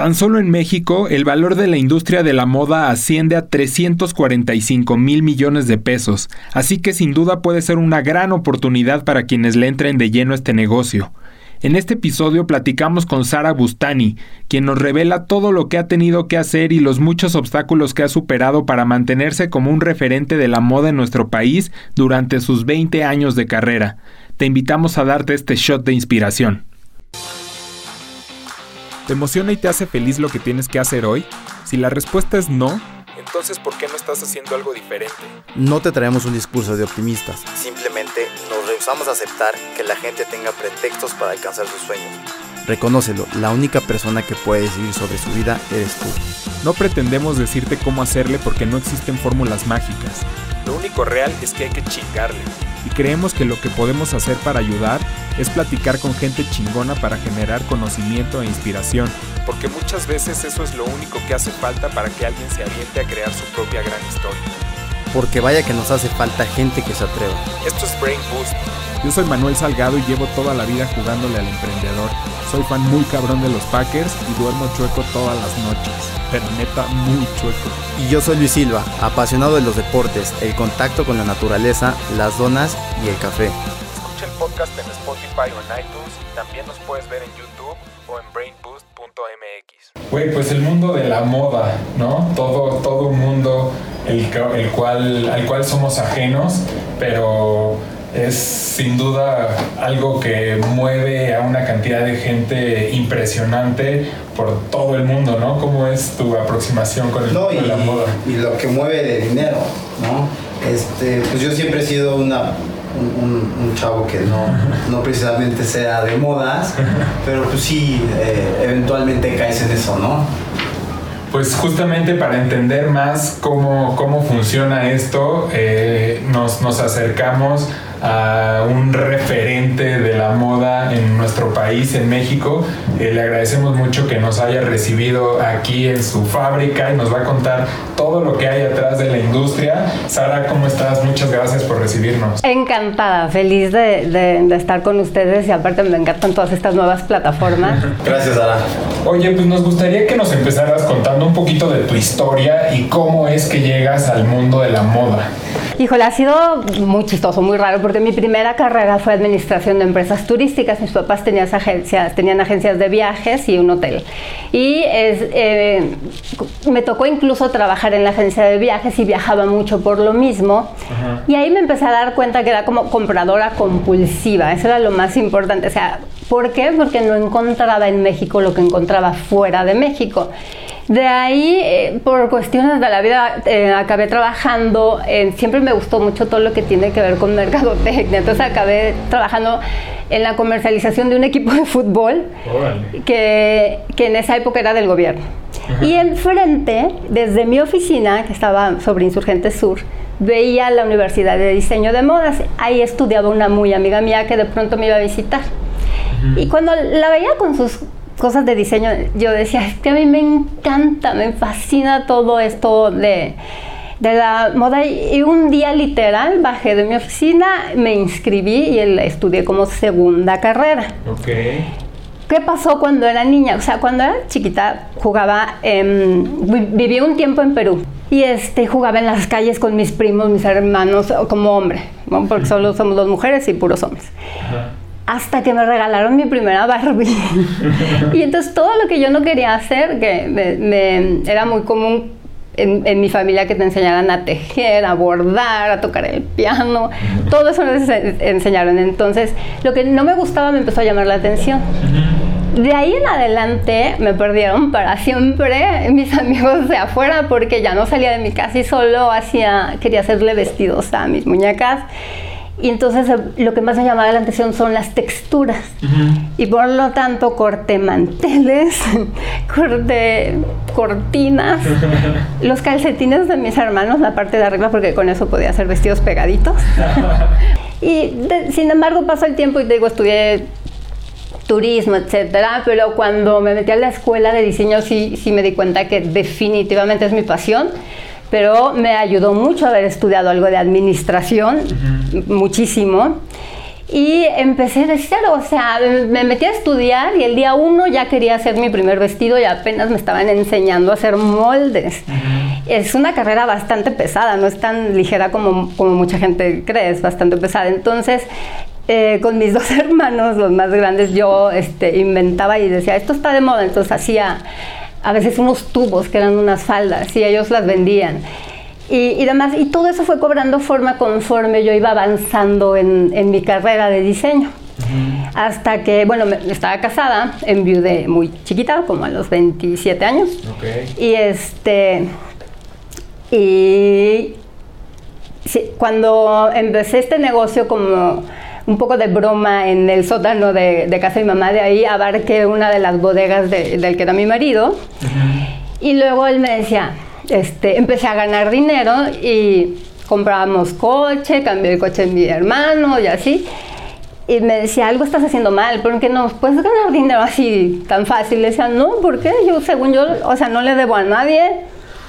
Tan solo en México, el valor de la industria de la moda asciende a 345 mil millones de pesos, así que sin duda puede ser una gran oportunidad para quienes le entren de lleno este negocio. En este episodio platicamos con Sara Bustani, quien nos revela todo lo que ha tenido que hacer y los muchos obstáculos que ha superado para mantenerse como un referente de la moda en nuestro país durante sus 20 años de carrera. Te invitamos a darte este shot de inspiración. ¿Te emociona y te hace feliz lo que tienes que hacer hoy? Si la respuesta es no, entonces ¿por qué no estás haciendo algo diferente? No te traemos un discurso de optimistas, simplemente nos rehusamos a aceptar que la gente tenga pretextos para alcanzar sus sueños. Reconócelo, la única persona que puede decidir sobre su vida eres tú. No pretendemos decirte cómo hacerle porque no existen fórmulas mágicas. Lo único real es que hay que chingarle. Y creemos que lo que podemos hacer para ayudar es platicar con gente chingona para generar conocimiento e inspiración. Porque muchas veces eso es lo único que hace falta para que alguien se aviente a crear su propia gran historia. Porque vaya que nos hace falta gente que se atreva. Esto es Brain Boost. Yo soy Manuel Salgado y llevo toda la vida jugándole al emprendedor. Soy fan muy cabrón de los Packers y duermo chueco todas las noches. Pero neta, muy chueco. Y yo soy Luis Silva, apasionado de los deportes, el contacto con la naturaleza, las donas y el café. Escucha el podcast en Spotify o en iTunes y también nos puedes ver en YouTube o en brainboost.mx. Güey, pues el mundo de la moda, ¿no? Todo, todo un mundo el, el cual, al cual somos ajenos, pero es sin duda algo que mueve a una cantidad de gente impresionante por todo el mundo, ¿no? ¿Cómo es tu aproximación con el No, mundo y, de la moda? y lo que mueve de dinero, ¿no? Este, pues yo siempre he sido una, un, un- un chavo que no, no precisamente sea de modas, pero pues sí, eh, eventualmente caes en eso, ¿no? Pues justamente para entender más cómo, cómo funciona esto, eh, nos, nos acercamos a un referente de la moda en nuestro país, en México. Eh, le agradecemos mucho que nos haya recibido aquí en su fábrica y nos va a contar todo lo que hay atrás de la industria. Sara, ¿cómo estás? Muchas gracias por recibirnos. Encantada, feliz de, de- de estar con ustedes y aparte me encantan todas estas nuevas plataformas. Gracias, Sara. Oye, pues nos gustaría que nos empezaras contando un poquito de tu historia y cómo es que llegas al mundo de la moda. Híjole, ha sido muy chistoso, muy raro, porque mi primera carrera fue administración de empresas turísticas. Mis papás tenían agencias, tenían agencias de viajes y un hotel. Y es, eh, me tocó incluso trabajar en la agencia de viajes y viajaba mucho por lo mismo. Y ahí me empecé a dar cuenta que era como compradora compulsiva. Eso era lo más importante. O sea, ¿por qué? Porque no encontraba en México lo que encontraba fuera de México. De ahí, eh, por cuestiones de la vida, eh, acabé trabajando, siempre me gustó mucho todo lo que tiene que ver con mercadotecnia, entonces acabé trabajando en la comercialización de un equipo de fútbol que, que en esa época era del gobierno. Y enfrente, desde mi oficina, que estaba sobre Insurgente Sur, veía la Universidad de Diseño de Modas. Ahí estudiaba una muy amiga mía que de pronto me iba a visitar. Y cuando la veía con sus cosas de diseño, yo decía, es que a mí me encanta, me fascina todo esto de, de la moda. Y un día literal bajé de mi oficina, me inscribí y el- estudié como segunda carrera. Ok. ¿Qué pasó cuando era niña? O sea, cuando era chiquita jugaba, vi- viví un tiempo en Perú y este, jugaba en las calles con mis primos, mis hermanos, como hombre, ¿no? porque solo somos dos mujeres y puros hombres hasta que me regalaron mi primera Barbie. y entonces todo lo que yo no quería hacer, que me- me- era muy común en, en mi familia que te enseñaran a tejer, a bordar, a tocar el piano, todo eso ense- enseñaron. Entonces lo que no me gustaba me empezó a llamar la atención. De ahí en adelante me perdieron para siempre mis amigos de afuera porque ya no salía de mi casa y solo hacía, quería hacerle vestidos a mis muñecas. Y entonces eh, lo que más me llamaba la atención son las texturas. Y por lo tanto corté manteles, corté cortinas, los calcetines de mis hermanos, la parte de arriba, porque con eso podía hacer vestidos pegaditos. y de- sin embargo pasó el tiempo y digo, estudié turismo, etcétera, pero cuando me metí a la escuela de diseño sí, sí me di cuenta que definitivamente es mi pasión, pero me ayudó mucho haber estudiado algo de administración, muchísimo. Y empecé de cero, o sea, me metí a estudiar y el día uno ya quería hacer mi primer vestido y apenas me estaban enseñando a hacer moldes. Es una carrera bastante pesada, no es tan ligera como, como mucha gente cree, es bastante pesada. Entonces, eh, con mis dos hermanos, los más grandes, yo este, inventaba y decía, esto está de moda, entonces hacía a veces unos tubos que eran unas faldas y ellos las vendían y, demás. Y todo eso fue cobrando forma conforme yo iba avanzando en, mi carrera de diseño. Hasta que, bueno, estaba casada, enviudé muy chiquita, como a los 27 años. Y este. Y cuando empecé este negocio como un poco de broma en el sótano de, casa de mi mamá, de ahí abarqué una de las bodegas del que era mi marido. Y luego él me decía, este, empecé a ganar dinero y comprábamos coche, cambié el coche de mi hermano y así. Y me decía, algo estás haciendo mal, ¿por qué no puedes ganar dinero así tan fácil? Le decía, no, ¿por qué? Yo, según yo, o sea, no le debo a nadie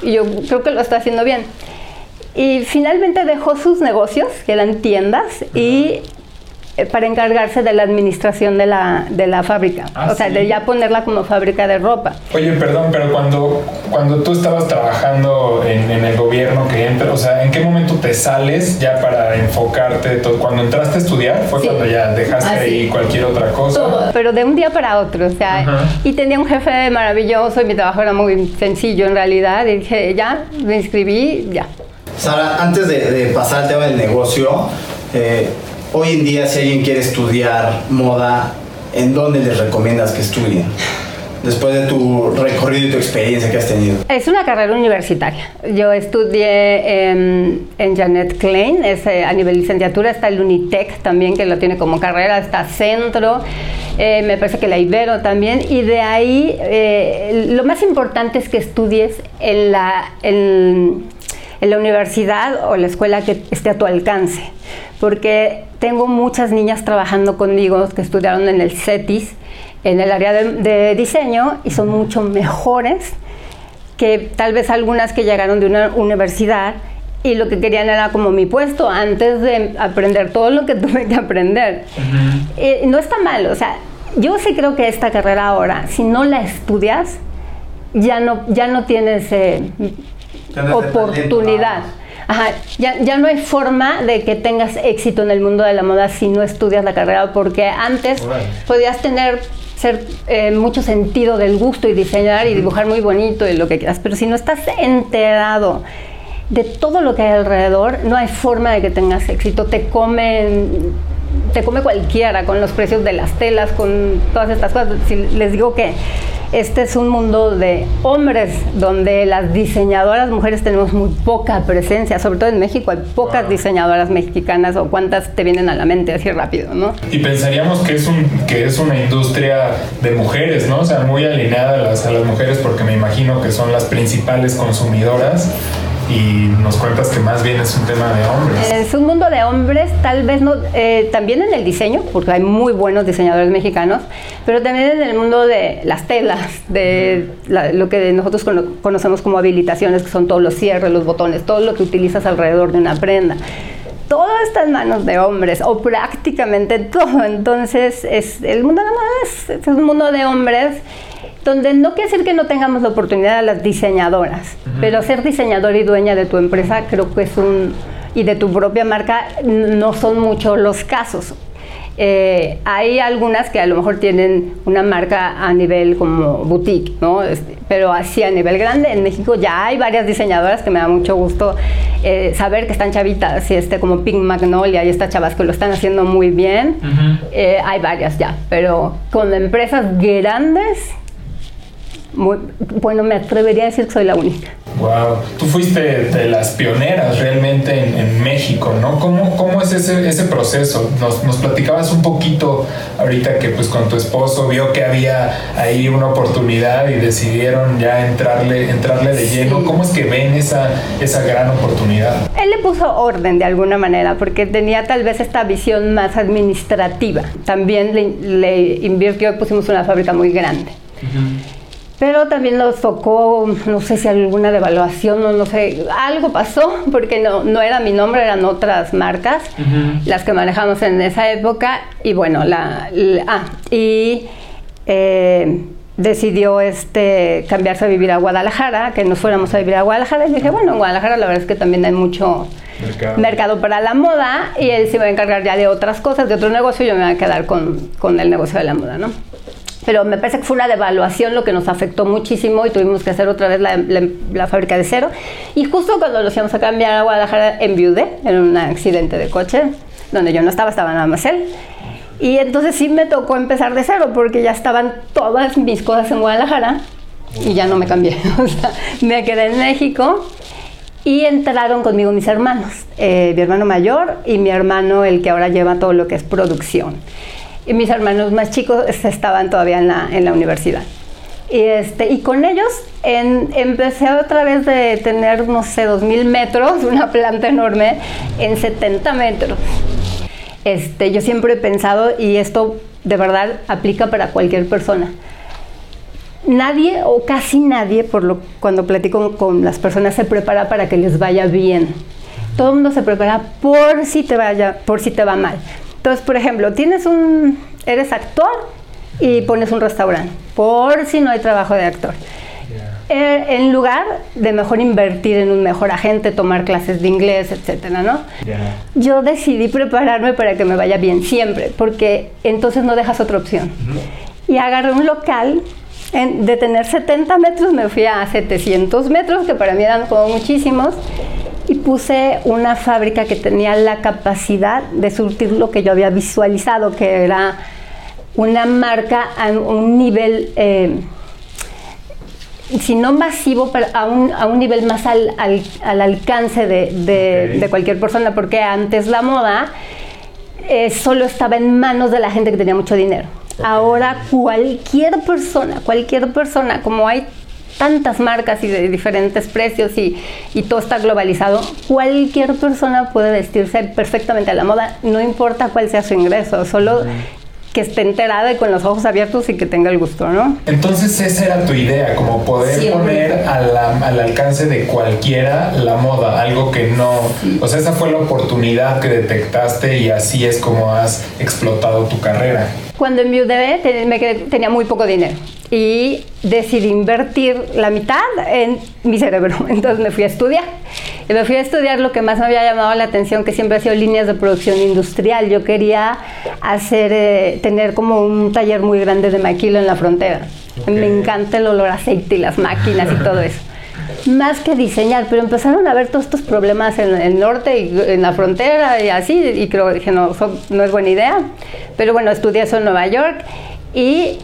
y yo creo que lo estoy haciendo bien. Y finalmente dejó sus negocios, que eran tiendas, y para encargarse de la administración de la, de la fábrica, ah, o sea, de ya ponerla como fábrica de ropa. Oye, perdón, pero cuando, cuando tú estabas trabajando en, el gobierno que entra, o sea, ¿en qué momento te sales ya para enfocarte? Todo? Cuando entraste a estudiar, fue cuando ya dejaste ah, ahí cualquier otra cosa. Todo, pero de un día para otro, o sea, y tenía un jefe maravilloso y mi trabajo era muy sencillo en realidad, y dije, ya, me inscribí, ya. Sara, antes de, de pasar al tema del negocio, eh, Hoy en día, si alguien quiere estudiar moda, ¿en dónde les recomiendas que estudien? Después de tu recorrido y tu experiencia que has tenido. Es una carrera universitaria. Yo estudié en, Janet Klein, es, eh, a nivel licenciatura, está el Unitec también, que lo tiene como carrera, está Centro, eh, me parece que la Ibero también, y de ahí eh, lo más importante es que estudies en la, en la universidad o la escuela que esté a tu alcance porque tengo muchas niñas trabajando conmigo que estudiaron en el CETIS, en el área de, diseño, y son mucho mejores que tal vez algunas que llegaron de una universidad y lo que querían era como mi puesto antes de aprender todo lo que tuve que aprender. Eh, no está mal, o sea, yo sí creo que esta carrera ahora, si no la estudias, ya no, ya no tienes eh, oportunidad. Ajá, ya, ya no hay forma de que tengas éxito en el mundo de la moda si no estudias la carrera, porque antes podías tener ser eh, mucho sentido del gusto y diseñar y dibujar muy bonito y lo que quieras, pero si no estás enterado de todo lo que hay alrededor, no hay forma de que tengas éxito. Te comen, te come cualquiera con los precios de las telas, con todas estas cosas. Si les digo que este es un mundo de hombres donde las diseñadoras mujeres tenemos muy poca presencia, sobre todo en México hay pocas diseñadoras mexicanas o cuántas te vienen a la mente así rápido, ¿no? Y pensaríamos que es, un, que es una industria de mujeres, ¿no? O sea, muy alineada a las, a las mujeres porque me imagino que son las principales consumidoras y nos cuentas que más bien es un tema de hombres. Es un mundo de hombres, tal vez no, eh, también en el diseño, porque hay muy buenos diseñadores mexicanos, pero también en el mundo de las telas, de lo que nosotros conocemos como habilitaciones, que son todos los cierres, los botones, todo lo que utilizas alrededor de una prenda. Todo está en manos de hombres, o prácticamente todo. Entonces, es, el mundo de la moda es un mundo de hombres donde no quiere decir que no tengamos la oportunidad de las diseñadoras, pero ser diseñador y dueña de tu empresa creo que es un y de tu propia marca no son muchos los casos. Eh, hay algunas que a lo mejor tienen una marca a nivel como boutique, ¿no? Este, pero así a nivel grande. En México ya hay varias diseñadoras que me da mucho gusto eh, saber que están chavitas, y este como Pink Magnolia y estas chavas que lo están haciendo muy bien. Eh, hay varias ya, pero con empresas grandes bueno, me atrevería a decir que soy la única. Wow, tú fuiste de las pioneras realmente en, México, ¿no? ¿Cómo, cómo es ese, ese proceso? Nos, nos, platicabas un poquito ahorita que pues con tu esposo vio que había ahí una oportunidad y decidieron ya entrarle, entrarle de lleno. ¿Cómo es que ven esa, esa gran oportunidad? Él le puso orden de alguna manera porque tenía tal vez esta visión más administrativa. También le, le invirtió y pusimos una fábrica muy grande. Pero también nos tocó, no sé si alguna devaluación o no sé, algo pasó, porque no, no era mi nombre, eran otras marcas las que manejamos en esa época, y bueno, la, ah, y eh, decidió este, cambiarse a vivir a Guadalajara, que nos fuéramos a vivir a Guadalajara, y dije, bueno, en Guadalajara la verdad es que también hay mucho mercado, para la moda, y él se iba a encargar ya de otras cosas, de otro negocio, y yo me voy a quedar con, con el negocio de la moda, ¿no? Pero me parece que fue una devaluación lo que nos afectó muchísimo y tuvimos que hacer otra vez la, fábrica de cero. Y justo cuando nos íbamos a cambiar a Guadalajara, enviudé en un accidente de coche, donde yo no estaba, estaba nada más él. Y entonces sí me tocó empezar de cero, porque ya estaban todas mis cosas en Guadalajara y ya no me cambié. O sea, me quedé en México y entraron conmigo mis hermanos, eh, mi hermano mayor y mi hermano, el que ahora lleva todo lo que es producción y mis hermanos más chicos estaban todavía en la, en la universidad. Y, este, y con ellos en, empecé otra vez de tener, no sé, 2.000 metros, una planta enorme, en 70 metros. Este, yo siempre he pensado, y esto de verdad aplica para cualquier persona, nadie o casi nadie, por lo, cuando platico con las personas, se prepara para que les vaya bien. Todo el mundo se prepara por si te vaya, por si te va mal. Entonces, por ejemplo, tienes un, eres actor y pones un restaurante, por si no hay trabajo de actor. Eh, en lugar de mejor invertir en un mejor agente, tomar clases de inglés, etcétera, ¿no? Yo decidí prepararme para que me vaya bien siempre, porque entonces no dejas otra opción. Y agarré un local de tener 70 metros, me fui a 700 metros, que para mí eran como muchísimos y puse una fábrica que tenía la capacidad de surtir lo que yo había visualizado, que era una marca a un nivel, eh, si no masivo, pero a un, a un nivel más al, al, alcance de, de, cualquier persona, porque antes la moda eh, solo estaba en manos de la gente que tenía mucho dinero. Ahora cualquier persona, cualquier persona, como hay tantas marcas y de diferentes precios y, y, todo está globalizado, cualquier persona puede vestirse perfectamente a la moda, no importa cuál sea su ingreso, solo que esté enterada y con los ojos abiertos y que tenga el gusto, ¿no? Entonces esa era tu idea, como poder poner al alcance de cualquiera la moda, algo que no, o sea, esa fue la oportunidad que detectaste y así es como has explotado tu carrera. Cuando enviudé me tenía muy poco dinero y decidí invertir la mitad en mi cerebro. Entonces me fui a estudiar. Y me fui a estudiar lo que más me había llamado la atención, que siempre ha sido líneas de producción industrial. Yo quería hacer, eh, tener como un taller muy grande de maquilo en la frontera. Me encanta el olor a aceite y las máquinas y todo eso. Más que diseñar, pero empezaron a ver todos estos problemas en el norte y en la frontera y así, y creo que dije, no, no es buena idea. Pero bueno, estudié eso en Nueva York y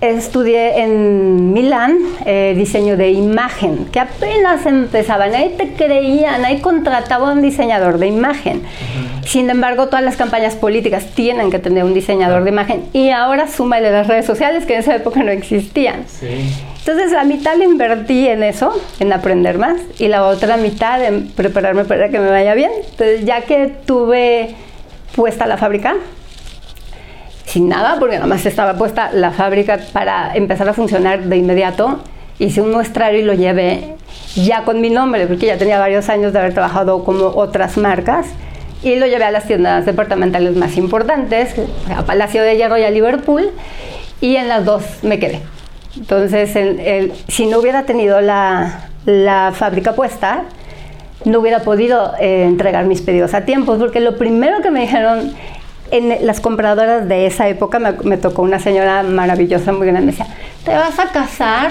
estudié en Milán eh, diseño de imagen, que apenas empezaban, ahí te creían, ahí contrataban un diseñador de imagen. Sin embargo, todas las campañas políticas tienen que tener un diseñador de imagen y ahora súmale las redes sociales que en esa época no existían. Entonces la mitad la invertí en eso, en aprender más, y la otra mitad en prepararme para que me vaya bien. Entonces ya que tuve puesta la fábrica, sin nada, porque nada más estaba puesta la fábrica para empezar a funcionar de inmediato. Hice un muestrario y lo llevé ya con mi nombre, porque ya tenía varios años de haber trabajado como otras marcas. Y lo llevé a las tiendas departamentales más importantes, a Palacio de Hierro y a Liverpool, y en las dos me quedé. Entonces, el, si no hubiera tenido la, la fábrica puesta, no hubiera podido eh, entregar mis pedidos a tiempo, porque lo primero que me dijeron en las compradoras de esa época me, tocó una señora maravillosa, muy grande, me decía, te vas a casar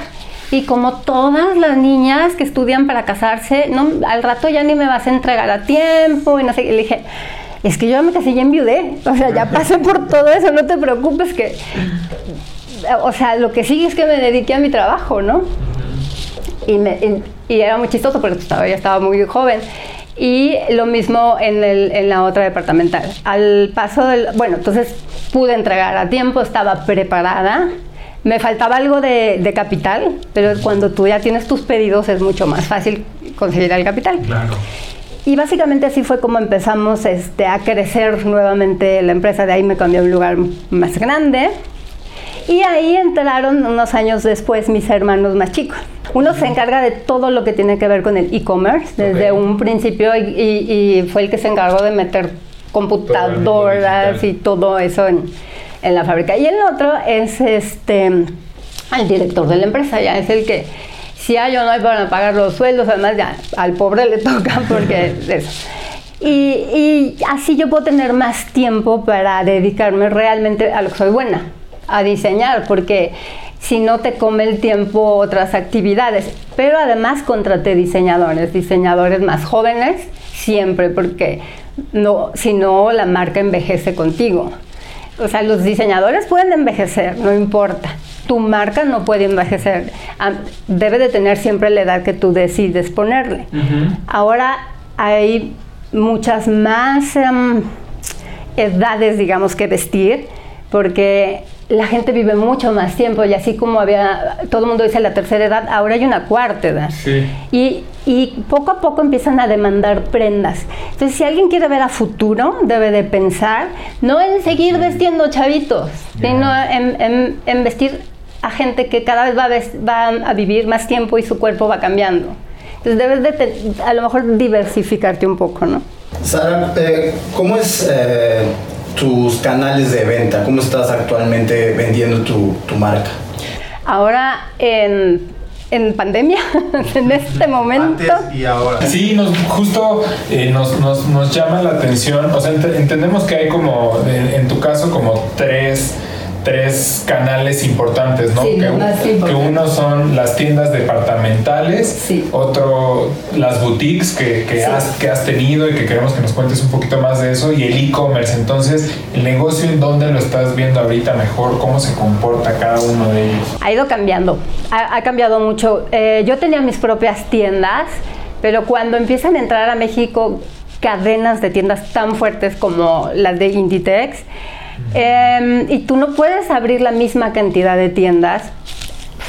y como todas las niñas que estudian para casarse, no, al rato ya ni me vas a entregar a tiempo y no sé, y le dije, es que yo me casé y enviudé, o sea, ya pasé por todo eso, no te preocupes que, o sea, lo que sigue es que me dediqué a mi trabajo, ¿no? Y, me, y, era muy chistoso porque estaba, ya estaba muy joven. Y lo mismo en, el, en la otra departamental. Al paso del... Bueno, entonces pude entregar a tiempo, estaba preparada. Me faltaba algo de, de, capital, pero cuando tú ya tienes tus pedidos es mucho más fácil conseguir el capital. Claro. Y básicamente así fue como empezamos este, a crecer nuevamente la empresa. De ahí me cambié a un lugar más grande. Y ahí entraron unos años después mis hermanos más chicos. Uno se encarga de todo lo que tiene que ver con el e-commerce desde un principio y, fue el que se encargó de meter computadoras y todo eso en, en, la fábrica. Y el otro es este el director de la empresa, ya es el que si hay o no hay para pagar los sueldos, además ya al pobre le toca porque eso. Y, y, así yo puedo tener más tiempo para dedicarme realmente a lo que soy buena, a diseñar, porque si no te come el tiempo otras actividades. Pero además contraté diseñadores, diseñadores más jóvenes, siempre, porque no, si no la marca envejece contigo. O sea, los diseñadores pueden envejecer, no importa. Tu marca no puede envejecer. Ah, debe de tener siempre la edad que tú decides ponerle. Ahora hay muchas más em, edades, digamos, que vestir, porque la gente vive mucho más tiempo y así como había, todo el mundo dice la tercera edad, ahora hay una cuarta edad. Y, y, poco a poco empiezan a demandar prendas. Entonces, si alguien quiere ver a futuro, debe de pensar no en seguir vestiendo chavitos, sino en, en, vestir a gente que cada vez va a, va a vivir más tiempo y su cuerpo va cambiando. Entonces, debes de a lo mejor diversificarte un poco, ¿no? Sara, eh, ¿cómo es... Eh, tus canales de venta? ¿Cómo estás actualmente vendiendo tu, tu marca? Ahora en, en pandemia, en este momento. Antes y ahora. Sí, nos, justo eh, nos, nos, nos, llama la atención, o sea, entendemos que hay como, en tu caso, como tres tres canales importantes, ¿no? que, uno son las tiendas departamentales, otro las boutiques que, que, has, que has tenido y que queremos que nos cuentes un poquito más de eso, y el e-commerce. Entonces, el negocio en dónde lo estás viendo ahorita mejor, cómo se comporta cada uno de ellos. Ha ido cambiando, ha, cambiado mucho. Eh, yo tenía mis propias tiendas, pero cuando empiezan a entrar a México cadenas de tiendas tan fuertes como las de Inditex, Em, y tú no puedes abrir la misma cantidad de tiendas.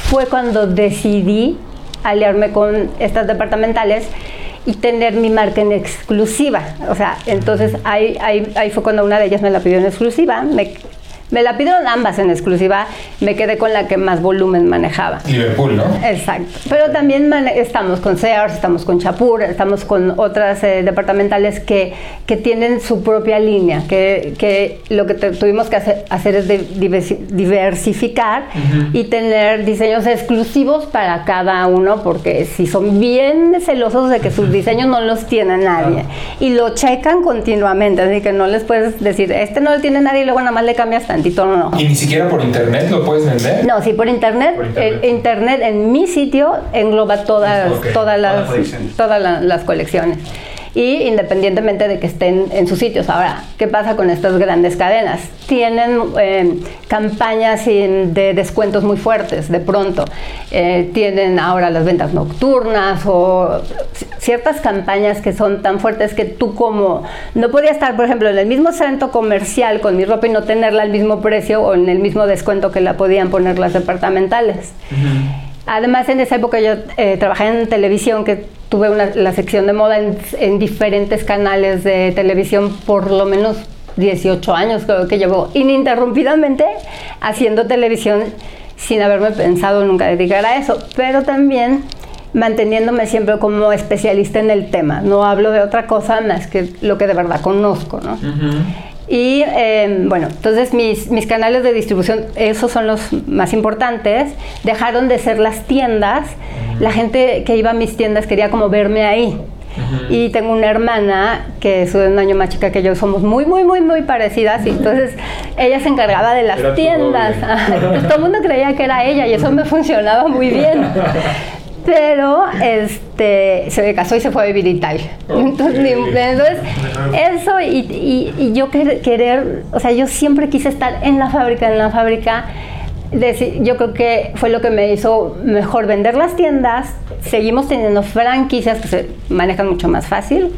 Fue cuando decidí aliarme con estas departamentales y tener mi marca en exclusiva. O sea, entonces ahí, ahí, ahí fue cuando una de ellas me la pidió en exclusiva. Me la pidieron ambas en exclusiva, me quedé con la que más volumen manejaba. Liverpool, ¿no? Exacto. Pero también estamos con Sears, estamos con Chapur, estamos con otras eh, departamentales que, que, tienen su propia línea, que, que lo que tuvimos que hacer, hacer es diversificar y tener diseños exclusivos para cada uno, porque si son bien celosos de que sus diseños no los tiene nadie y lo checan continuamente, así que no les puedes decir, este no lo tiene nadie y luego nada más le cambias ¿Y ni siquiera por internet lo puedes vender? No, sí, por internet. internet. en mi sitio engloba todas, todas, las, todas las colecciones y independientemente de que estén en sus sitios. Ahora, ¿qué pasa con estas grandes cadenas? Tienen eh, campañas de descuentos muy fuertes de pronto. Eh, tienen ahora las ventas nocturnas o ciertas campañas que son tan fuertes que tú como no podía estar, por ejemplo, en el mismo centro comercial con mi ropa y no tenerla al mismo precio o en el mismo descuento que la podían poner las departamentales. Además, en esa época yo eh, trabajé en televisión, que tuve la sección de moda en, diferentes canales de televisión por lo menos 18 años, creo que llevo ininterrumpidamente haciendo televisión sin haberme pensado nunca dedicar a eso, pero también manteniéndome siempre como especialista en el tema. No hablo de otra cosa más que lo que de verdad conozco, ¿no? Y em, bueno, entonces mis, mis, canales de distribución, esos son los más importantes, dejaron de ser las tiendas. La gente que iba a mis tiendas quería como verme ahí. Y tengo una hermana que es un año más chica que yo, somos muy, muy, muy, muy parecidas. Y entonces ella se encargaba de las tiendas. Pues todo el mundo creía que era ella y eso me funcionaba muy bien. pero este se casó y se fue a vivir a Italia. Entonces, eso y, y, yo querer, o sea, yo siempre quise estar en la fábrica, en la fábrica. Yo creo que fue lo que me hizo mejor vender las tiendas. Seguimos teniendo franquicias que se manejan mucho más fácil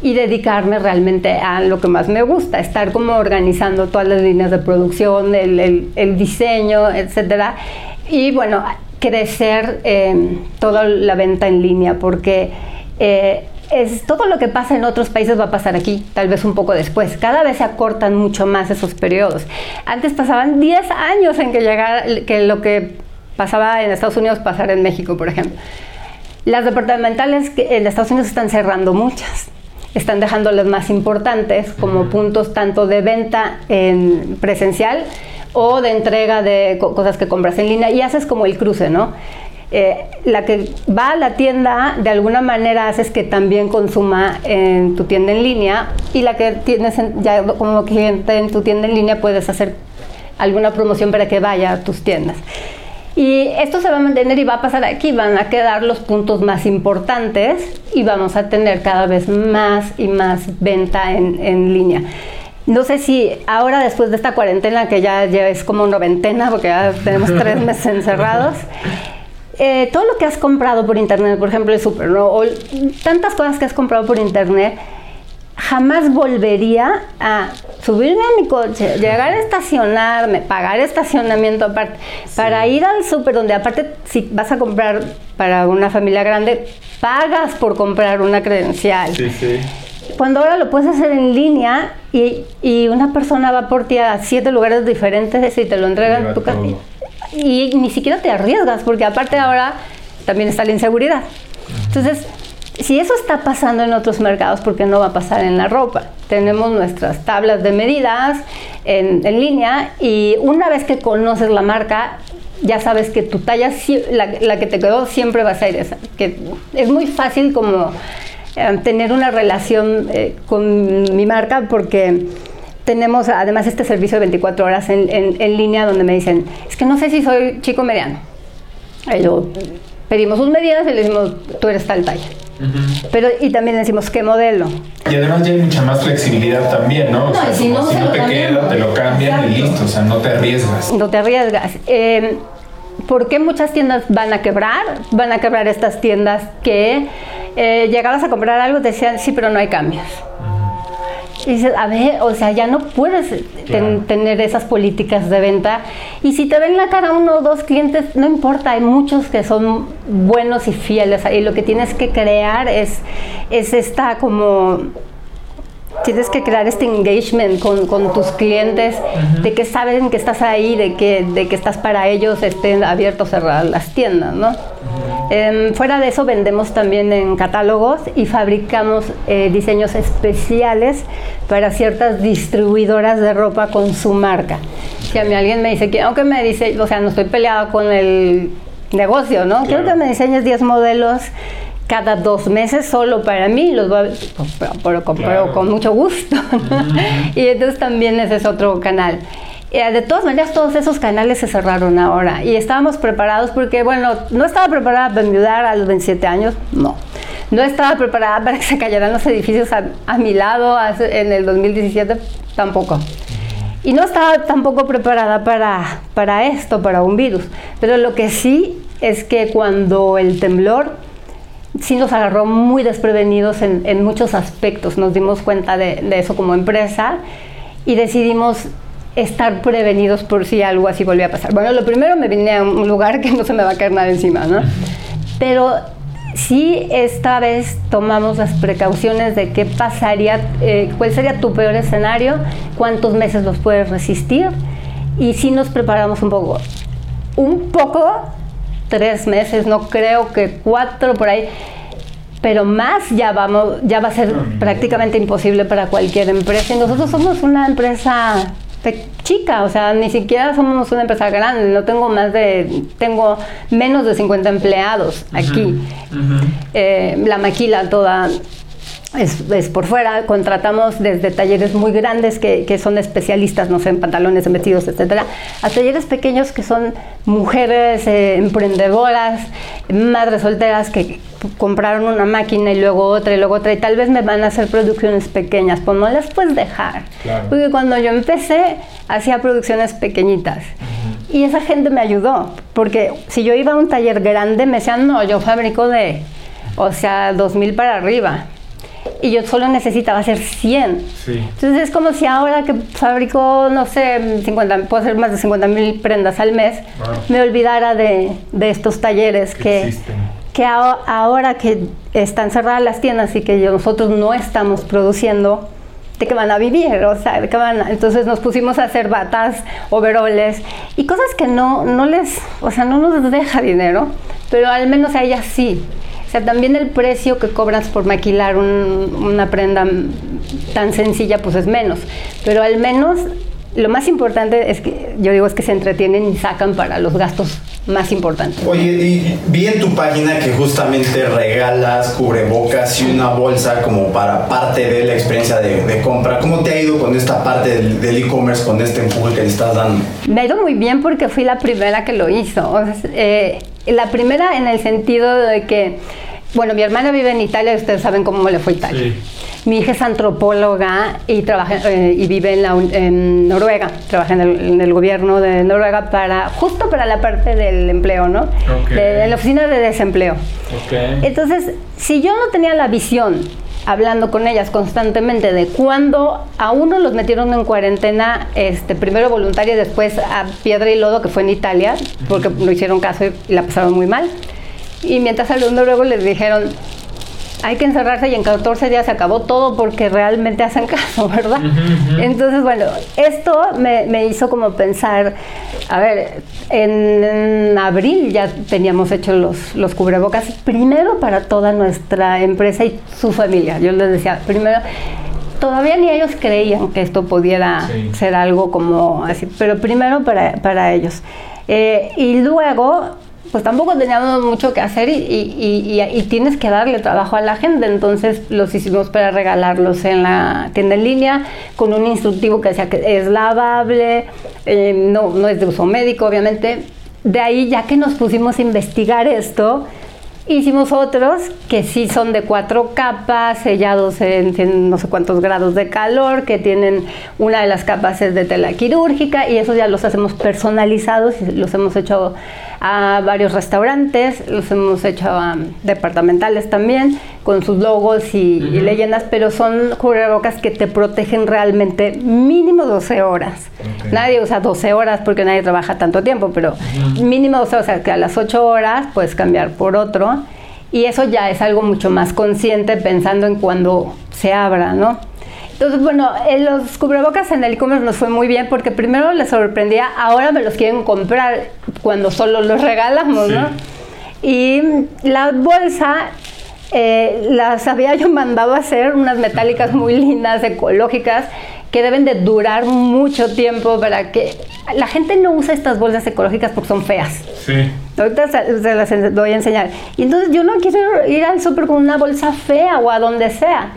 y dedicarme realmente a lo que más me gusta, estar como organizando todas las líneas de producción, el, el, el diseño, etcétera. Y bueno, crecer toda la venta en línea, porque eh, es todo lo que pasa en otros países va a pasar aquí, tal vez un poco después. Cada vez se acortan mucho más esos periodos. Antes pasaban 10 años en que llegara que lo que pasaba en Estados Unidos pasara en México, por ejemplo. Las departamentales en Estados Unidos están cerrando muchas. Están dejando las más importantes como puntos tanto de venta en presencial o de entrega de cosas que compras en línea y haces como el cruce, ¿no? Eh, la que va a la tienda de alguna manera haces que también consuma en tu tienda en línea y la que tienes ya como cliente en tu tienda en línea puedes hacer alguna promoción para que vaya a tus tiendas. Y esto se va a mantener y va a pasar aquí, van a quedar los puntos más importantes y vamos a tener cada vez más y más venta en, en línea. No sé si ahora después de esta cuarentena, que ya, ya es como noventena, porque ya tenemos tres meses encerrados, eh, todo lo que has comprado por internet, por ejemplo, el super, o tantas cosas que has comprado por internet, jamás volvería a subirme a mi coche, llegar a estacionarme, pagar estacionamiento aparte, para ir al súper, donde aparte si vas a comprar para una familia grande, pagas por comprar una credencial. Sí, sí. Cuando ahora lo puedes hacer en línea y, y, una persona va por ti a siete lugares diferentes y te lo entregan en tu casa y ni siquiera te arriesgas, porque aparte ahora también está la inseguridad. Entonces, si eso está pasando en otros mercados, ¿por qué no va a pasar en la ropa? Tenemos nuestras tablas de medidas en, línea y una vez que conoces la marca, ya sabes que tu talla, la, que te quedó, siempre va a ser esa. Que es muy fácil como tener una relación eh, con mi marca porque tenemos además este servicio de 24 horas en, en, línea donde me dicen, es que no sé si soy chico mediano. Y yo, pedimos sus medidas y le decimos, tú eres tal talla. Pero, y también decimos qué modelo. Y además ya hay mucha más flexibilidad también, ¿no? O sea, si no, te queda, te lo cambian y listo, o sea, no te arriesgas. No te arriesgas. Eh, ¿Por qué muchas tiendas van a quebrar? Van a quebrar estas tiendas que eh, llegabas a comprar algo, te decían, sí, pero no hay cambios. Y dices, a ver, o sea, ya no puedes tener esas políticas de venta. Y si te ven la cara uno o dos clientes, no importa, hay muchos que son buenos y fieles. Y lo que tienes que crear es, es esta como tienes que crear este engagement con, con tus clientes, de que saben que estás ahí, de que, de que estás para ellos, estén abiertos a las tiendas, ¿no? Fuera de eso vendemos también en catálogos y fabricamos eh, diseños especiales para ciertas distribuidoras de ropa con su marca. Si a mí alguien me dice, quiero que me dice, o sea, no estoy peleado con el negocio, ¿no? Quiero que me diseñes 10 modelos cada dos meses solo para mí, los voy a, pero, con mucho gusto. y entonces también ese es otro canal. Eh, de todas maneras, todos esos canales se cerraron ahora y estábamos preparados porque, bueno, no estaba preparada para enviudar a los 27 años, no. No estaba preparada para que se cayeran los edificios a, mi lado en el 2017, tampoco. Y no estaba tampoco preparada para, para esto, para un virus. Pero lo que sí es que cuando el temblor sí nos agarró muy desprevenidos en, muchos aspectos. Nos dimos cuenta de, eso como empresa y decidimos estar prevenidos por si algo así volvía a pasar. Bueno, lo primero me vine a un lugar que no se me va a caer nada encima, ¿no? Pero sí esta vez tomamos las precauciones de qué pasaría, eh, cuál sería tu peor escenario, cuántos meses los puedes resistir y sí nos preparamos un poco. Un poco tres meses, no creo que cuatro por ahí, pero más ya vamos, ya va a ser prácticamente imposible para cualquier empresa. Y nosotros somos una empresa chica, o sea, ni siquiera somos una empresa grande, no tengo más de, tengo menos de 50 empleados aquí. Eh, la maquila toda es, por fuera, contratamos desde talleres muy grandes que, son especialistas, no sé, en pantalones, en vestidos, etcétera, a talleres pequeños que son mujeres eh, emprendedoras, madres solteras que compraron una máquina y luego otra y luego otra y tal vez me van a hacer producciones pequeñas, pues no las puedes dejar. Porque cuando yo empecé hacía producciones pequeñitas. Y esa gente me ayudó, porque si yo iba a un taller grande me decían, no, yo fabrico de, o sea, 2000 para arriba y yo solo necesitaba hacer 100. Entonces es como si ahora que fabrico, no sé, 50, puedo hacer más de 50 mil prendas al mes, me olvidara de, de estos talleres que, que ahora que están cerradas las tiendas y que nosotros no estamos produciendo, de qué van a vivir, o sea, de qué van entonces nos pusimos a hacer batas, overoles y cosas que no, no les, o sea, no nos deja dinero, pero al menos a ellas sí. O sea, también el precio que cobras por maquilar una prenda tan sencilla, pues es menos, pero al menos lo más importante es que yo digo es que se entretienen y sacan para los gastos más importantes. Oye, y vi en tu página que justamente regalas cubrebocas y una bolsa como para parte de la experiencia de, compra. ¿Cómo te ha ido con esta parte del e-commerce, con este empuje que le estás dando? Me ha ido muy bien porque fui la primera que lo hizo. Eh, la primera en el sentido de que, bueno, mi hermana vive en Italia y ustedes saben cómo le fue a Italia. Mi hija es antropóloga y trabaja eh, y vive en, la, en, Noruega. Trabaja en el, gobierno de Noruega para justo para la parte del empleo, ¿no? De, la oficina de desempleo. Entonces, si yo no tenía la visión hablando con ellas constantemente de cuando a uno los metieron en cuarentena, este, primero voluntaria y después a piedra y lodo, que fue en Italia, porque no hicieron caso y la pasaron muy mal. Y mientras al luego les dijeron, hay que encerrarse y en 14 días se acabó todo porque realmente hacen caso, ¿verdad? Entonces, bueno, esto me, hizo como pensar, a ver, en, abril ya teníamos hecho los, los cubrebocas, primero para toda nuestra empresa y su familia. Yo les decía, primero, todavía ni ellos creían que esto pudiera ser algo como así, pero primero para, para ellos. Eh, y luego pues tampoco teníamos mucho que hacer y, tienes que darle trabajo a la gente. Entonces los hicimos para regalarlos en la tienda en línea con un instructivo que decía que es lavable, eh, no, no es de uso médico, obviamente. De ahí, ya que nos pusimos a investigar esto, Hicimos otros que sí son de cuatro capas, sellados en, no sé cuántos grados de calor, que tienen una de las capas es de tela quirúrgica y esos ya los hacemos personalizados los hemos hecho a varios restaurantes, los hemos hecho a departamentales también, con sus logos y, leyendas, pero son cubrebocas que te protegen realmente mínimo 12 horas. Nadie usa 12 horas porque nadie trabaja tanto tiempo, pero mínimo 12 horas, o sea que a las 8 horas puedes cambiar por otro. Y eso ya es algo mucho más consciente pensando en cuando se abra, ¿no? Entonces, bueno, en los cubrebocas en el e-commerce nos fue muy bien porque primero les sorprendía, ahora me los quieren comprar cuando solo los regalamos, ¿no? Y la bolsa eh, las había yo mandado a hacer, unas metálicas muy lindas, ecológicas, que deben de durar mucho tiempo para que la gente no usa estas bolsas ecológicas porque son feas. Sí. Ahorita se, las voy a enseñar. Y entonces yo no quiero ir al súper con una bolsa fea o a donde sea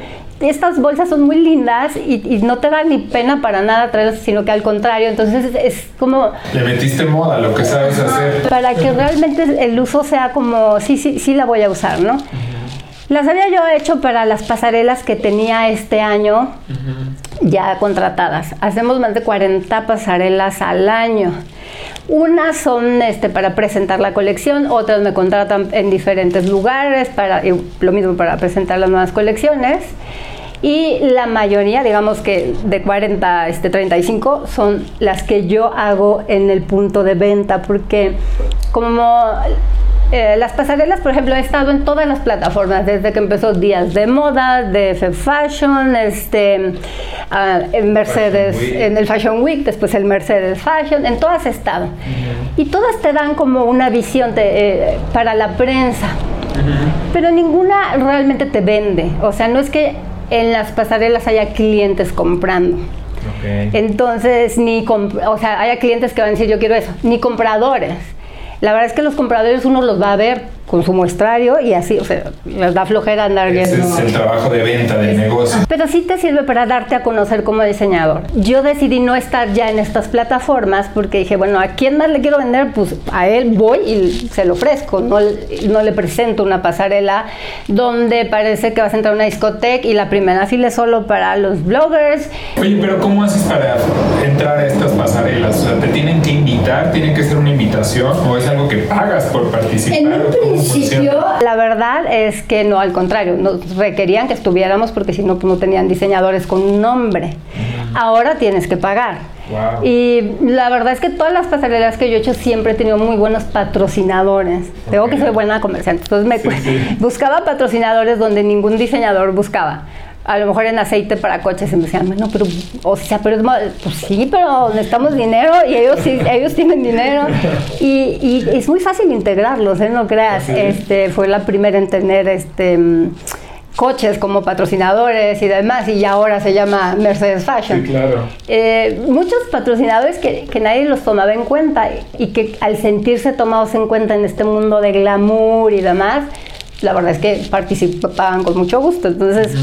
estas bolsas son muy lindas y, no te da ni pena para nada traerlas, sino que al contrario, entonces es, como... Le metiste moda lo que sabes hacer. Para que realmente el uso sea como, sí, sí, sí la voy a usar, ¿no? Las había yo hecho para las pasarelas que tenía este año ya contratadas. Hacemos más de 40 pasarelas al año. Unas son este, para presentar la colección, otras me contratan en diferentes lugares, para, lo mismo para presentar las nuevas colecciones. Y la mayoría, digamos que de 40 este, 35, son las que yo hago en el punto de venta, porque como eh, las pasarelas, por ejemplo, he estado en todas las plataformas, desde que empezó Días de Moda, de Fashion, este, ah, en Mercedes, en el Fashion Week, después el Mercedes Fashion, en todas he estado. Y todas te dan como una visión eh, para la prensa, pero ninguna realmente te vende. O sea, no es que en las pasarelas haya clientes comprando. Entonces, ni o sea, haya clientes que van a decir yo quiero eso, ni compradores. La verdad es que los compradores uno los va a ver con su muestrario y así, o sea, les da flojera andar viendo. Ese es el trabajo de venta, de negocio. Pero sí te sirve para darte a conocer como diseñador. Yo decidí no estar ya en estas plataformas porque dije, bueno, ¿a quién más le quiero vender? Pues a él voy y se lo ofrezco. No, no le presento una pasarela donde parece que vas a entrar a una discoteca y la primera fila es solo para los bloggers. Oye, pero ¿cómo haces para entrar a estas pasarelas? O sea, ¿te tienen que invitar? ¿Tiene que ser una invitación? ¿O es algo que pagas por participar? La verdad es que no, al contrario, nos requerían que estuviéramos porque si no, pues no tenían diseñadores con un nombre. Ahora tienes que pagar. Y la verdad es que todas las pasarelas que yo he hecho siempre he tenido muy buenos patrocinadores. Tengo que ser buena comerciante. Entonces me buscaba patrocinadores donde ningún diseñador buscaba a lo mejor en aceite para coches y me decían, bueno, pero, o sea, pero es pues sí, pero necesitamos dinero y ellos sí, ellos tienen dinero y, y es muy fácil integrarlos, ¿eh? no creas, este, fue la primera en tener este coches como patrocinadores y demás, y ahora se llama Mercedes Fashion. Sí, claro. Eh, muchos patrocinadores que, que, nadie los tomaba en cuenta y que al sentirse tomados en cuenta en este mundo de glamour y demás, la verdad es que participaban con mucho gusto. Entonces,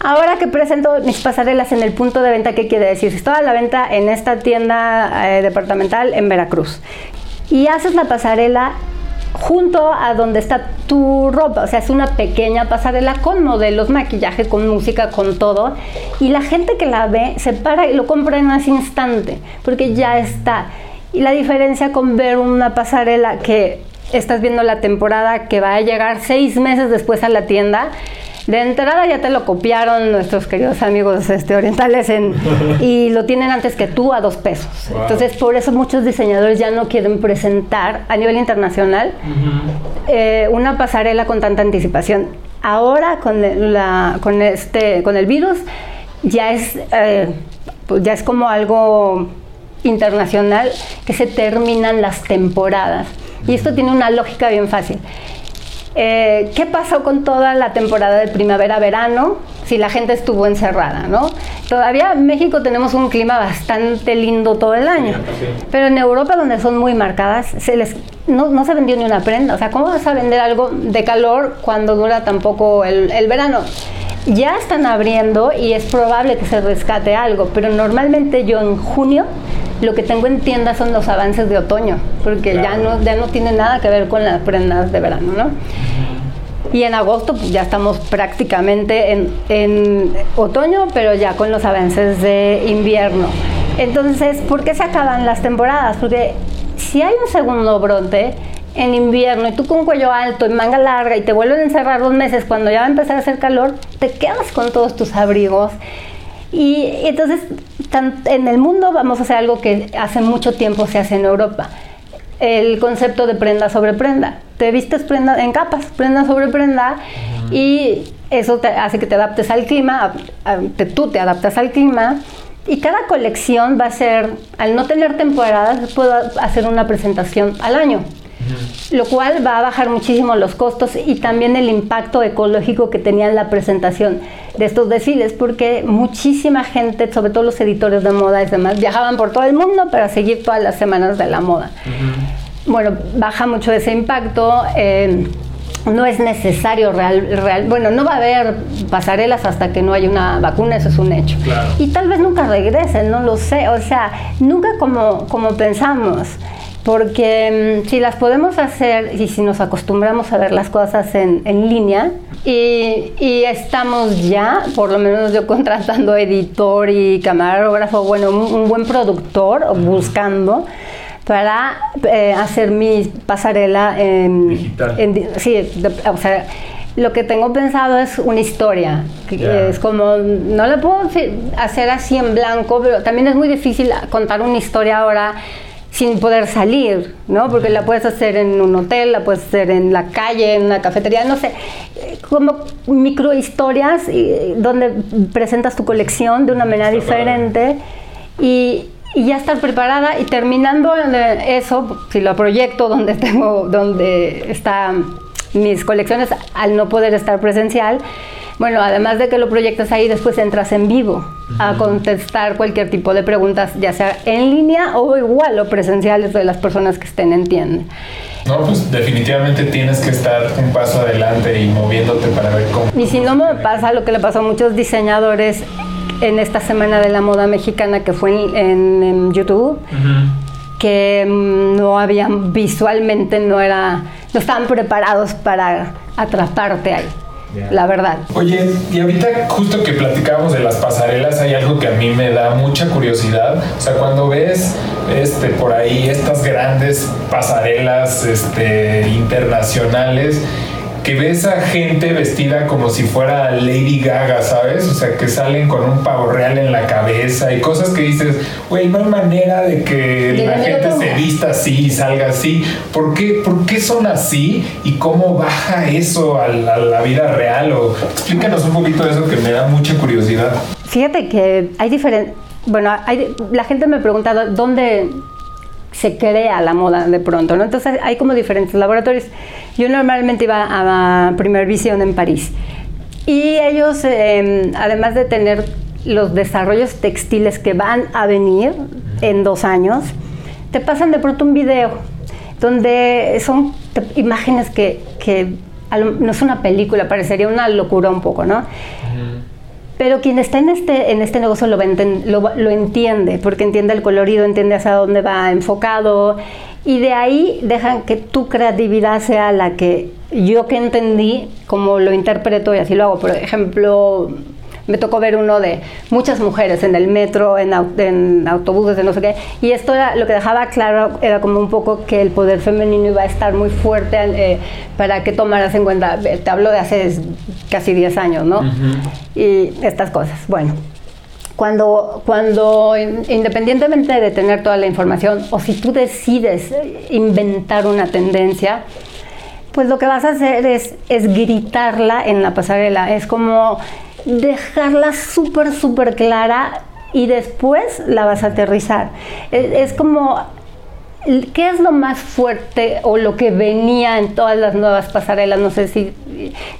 Ahora que presento mis pasarelas en el punto de venta, ¿qué quiere decir? Si a la venta en esta tienda eh, departamental en Veracruz y haces la pasarela junto a donde está tu ropa, o sea, es una pequeña pasarela con modelos, maquillaje, con música, con todo, y la gente que la ve se para y lo compra en ese instante, porque ya está. Y la diferencia con ver una pasarela que estás viendo la temporada que va a llegar seis meses después a la tienda, de entrada ya te lo copiaron nuestros queridos amigos este, orientales y lo tienen antes que tú a dos pesos. Entonces, por eso muchos diseñadores ya no quieren presentar a nivel internacional eh, una pasarela con tanta anticipación. Ahora, con, la, con, este, con el virus, ya es, eh, ya es como algo internacional que se terminan las temporadas. Y esto tiene una lógica bien fácil. Eh, ¿Qué pasó con toda la temporada de primavera-verano? Si la gente estuvo encerrada, ¿no? Todavía en México tenemos un clima bastante lindo todo el año, pero en Europa donde son muy marcadas, se les, no, se vendió ni una prenda. O sea, ¿cómo vas a vender algo de calor cuando dura tan poco el, el verano? Ya están abriendo y es probable que se rescate algo, pero normalmente yo en junio lo que tengo en tienda son los avances de otoño, porque ya, no, ya no tiene nada que ver con las prendas de verano, ¿no? Y en agosto pues, ya estamos prácticamente en, en, otoño, pero ya con los avances de invierno. Entonces, ¿por qué se acaban las temporadas? Porque si hay un segundo brote en invierno y tú con cuello alto y manga larga y te vuelven a encerrar dos meses cuando ya va a empezar a hacer calor, te quedas con todos tus abrigos y entonces, en el mundo vamos a hacer algo que hace mucho tiempo se hace en Europa. El concepto de prenda sobre prenda. Te vistes prenda en capas, prenda sobre prenda, y eso te hace que te adaptes al clima, tú te adaptas al clima, y cada colección va a ser, al no tener temporadas, puedo hacer una presentación al año lo cual va a bajar muchísimo los costos y también el impacto ecológico que tenía la presentación de estos desfiles, porque muchísima gente, sobre todo los editores de moda y demás, viajaban por todo el mundo para seguir todas las semanas de la moda. Bueno, baja mucho ese impacto. Eh, no es necesario real, real, bueno, no va a haber pasarelas hasta que no haya una vacuna, eso es un hecho. Y tal vez nunca regresen, no lo sé, o sea, nunca como, como pensamos porque mm, si las podemos hacer y si nos acostumbramos a ver las cosas en, línea y, estamos ya, por lo menos yo contratando editor y camarógrafo, bueno, un, buen productor buscando para eh, hacer mi pasarela en, digital. sí, o sea, lo que tengo pensado es una historia. Que Es como, no la puedo hacer así en blanco, pero también es muy difícil contar una historia ahora sin poder salir, ¿no? Porque la puedes hacer en un hotel, la puedes hacer en la calle, en una cafetería, no sé, como micro historias donde presentas tu colección de una manera diferente y, ya estar preparada y terminando eso, si lo proyecto donde tengo, donde están mis colecciones, al no poder estar presencial, bueno, además de que lo proyectas ahí, después entras en vivo a contestar cualquier tipo de preguntas, ya sea en línea o igual o presenciales de las personas que estén en tienda. No, pues definitivamente tienes que estar un paso adelante y moviéndote para ver cómo. Y si no me pasa lo que le pasó a muchos diseñadores en esta semana de la moda mexicana que fue en, YouTube, que mm, no habían visualmente, no era, no estaban preparados para atraparte ahí la verdad. Oye, y ahorita justo que platicábamos de las pasarelas, hay algo que a mí me da mucha curiosidad. O sea, cuando ves este, por ahí estas grandes pasarelas este, internacionales, que ves a gente vestida como si fuera Lady Gaga, ¿sabes? O sea, que salen con un pavo real en la cabeza y cosas que dices, güey, no hay manera de que la gente se vista así y salga así. ¿Por qué, ¿Por qué son así y cómo baja eso a la, vida real? O explícanos un poquito de eso que me da mucha curiosidad. Fíjate que hay diferentes, bueno, hay, la gente me pregunta dónde se crea la moda de pronto, ¿no? Entonces hay como diferentes laboratorios. Yo normalmente iba a Primer Visión en París y ellos, em, además de tener los desarrollos textiles que van a venir en dos años, te pasan de pronto un video donde son imágenes que, que no es una película, parecería una locura un poco, ¿no? Pero quien está en este, en este negocio lo, lo, entiende, porque entiende el colorido, entiende hacia dónde va enfocado, y de ahí dejan que tu creatividad sea la que yo que entendí, como lo interpreto y así lo hago. Por ejemplo, me tocó ver uno de muchas mujeres en el metro, en, en autobuses, de no sé qué, y esto era, lo que dejaba claro era como un poco que el poder femenino iba a estar muy fuerte eh, para que tomaras en cuenta, te hablo de hace casi 10 años, ¿no? Y estas cosas. Bueno, cuando, cuando independientemente de tener toda la información, o si tú decides inventar una tendencia, pues lo que vas a hacer es, es gritarla en la pasarela. Es como dejarla súper, súper clara y después la vas a aterrizar. Es, como, ¿qué es lo más fuerte o lo que venía en todas las nuevas pasarelas? No sé si,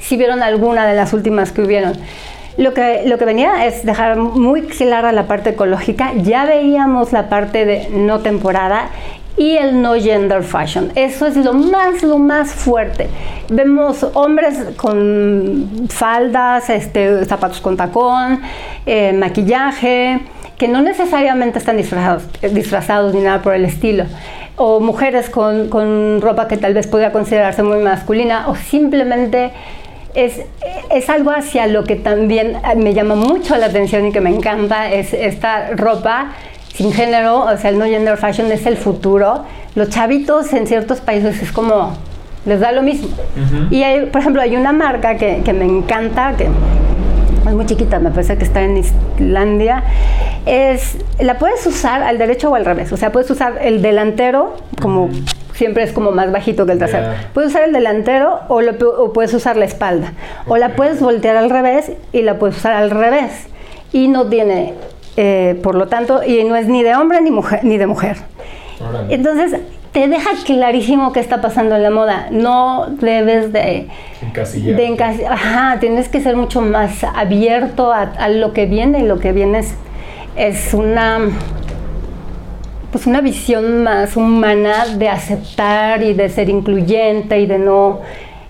si vieron alguna de las últimas que hubieron. Lo que, lo que venía es dejar muy clara la parte ecológica. Ya veíamos la parte de no temporada y el no gender fashion. Eso es lo más, lo más fuerte. Vemos hombres con faldas, este, zapatos con tacón, eh, maquillaje, que no necesariamente están disfrazados, disfrazados ni nada por el estilo. O mujeres con, con ropa que tal vez podría considerarse muy masculina, o simplemente es, es, algo hacia lo que también me llama mucho la atención y que me encanta, es esta ropa sin género, o sea, el no gender fashion es el futuro. Los chavitos en ciertos países es como, les da lo mismo. Y hay, por ejemplo, hay una marca que, que, me encanta, que es muy chiquita, me parece que está en Islandia. Es, la puedes usar al derecho o al revés, o sea, puedes usar el delantero como... Siempre es como más bajito que el trasero. Puedes usar el delantero o, lo, o puedes usar la espalda. O la puedes voltear al revés y la puedes usar al revés. Y no tiene eh, por lo tanto, y no es ni de hombre ni, mujer, ni de mujer. Entonces, te deja clarísimo qué está pasando en la moda. No debes de... de Ajá, tienes que ser mucho más abierto a, lo que viene y lo que viene es, es una pues una visión más humana de aceptar y de ser incluyente y de no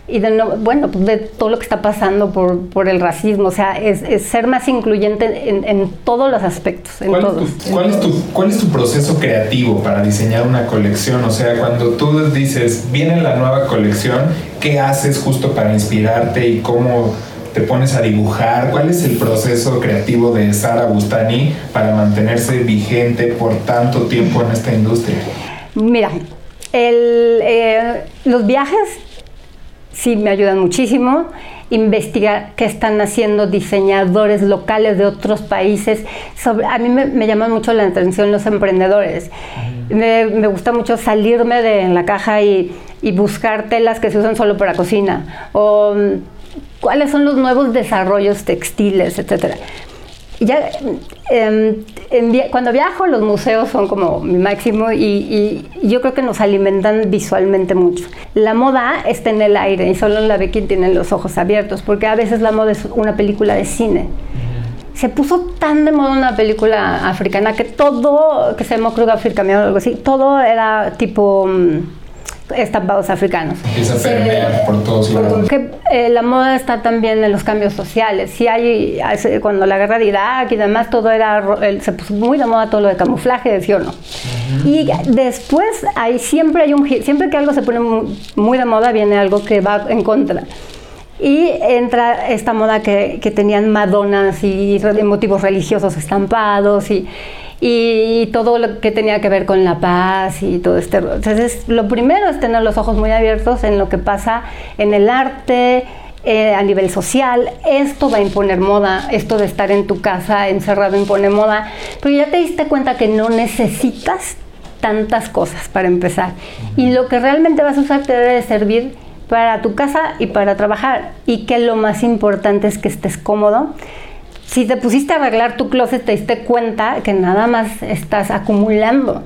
y de no, bueno, pues de todo lo que está pasando por, por el racismo, o sea, es, es ser más incluyente en, en, todos los aspectos. En ¿Cuál, todos. Es tu, ¿cuál, es tu, ¿Cuál es tu proceso creativo para diseñar una colección? O sea, cuando tú dices, viene la nueva colección, ¿qué haces justo para inspirarte y cómo te pones a dibujar? ¿Cuál es el proceso creativo de Sara Bustani para mantenerse vigente por tanto tiempo en esta industria? Mira, el, eh, los viajes sí me ayudan muchísimo. Investigar qué están haciendo diseñadores locales de otros países. a mí me, llaman mucho la atención los emprendedores. Me, gusta mucho salirme de la caja y, y, buscar telas que se usan solo para cocina. O mm, cuáles son los nuevos desarrollos textiles, etcétera ya em, cuando viajo los museos son como mi máximo y, yo creo que nos alimentan visualmente mucho. La moda está en el aire y solo la ve quien tiene los ojos abiertos porque a veces la moda es una película de cine. Se puso tan de moda una película africana que todo, que se llama creo o algo así, todo era tipo... Estampados africanos. Empieza a permear por todos lados. Que, eh, la moda está también en los cambios sociales. Si hay, cuando la guerra de Irak y demás, todo era, se puso muy de moda todo lo de camuflaje, ¿sí o no? Y después hay, siempre hay un, siempre que algo se pone muy, de moda, viene algo que va en contra. Y entra esta moda que, que tenían madonas y motivos religiosos estampados y, y todo lo que tenía que ver con la paz y todo este. Entonces, lo primero es tener los ojos muy abiertos en lo que pasa en el arte, eh, a nivel social. Esto va a imponer moda, esto de estar en tu casa encerrado impone moda, pero ya te diste cuenta que no necesitas tantas cosas para empezar. Y lo que realmente vas a usar te debe servir para tu casa y para trabajar. Y que lo más importante es que estés cómodo si te pusiste a arreglar tu closet, te diste cuenta que nada más estás acumulando.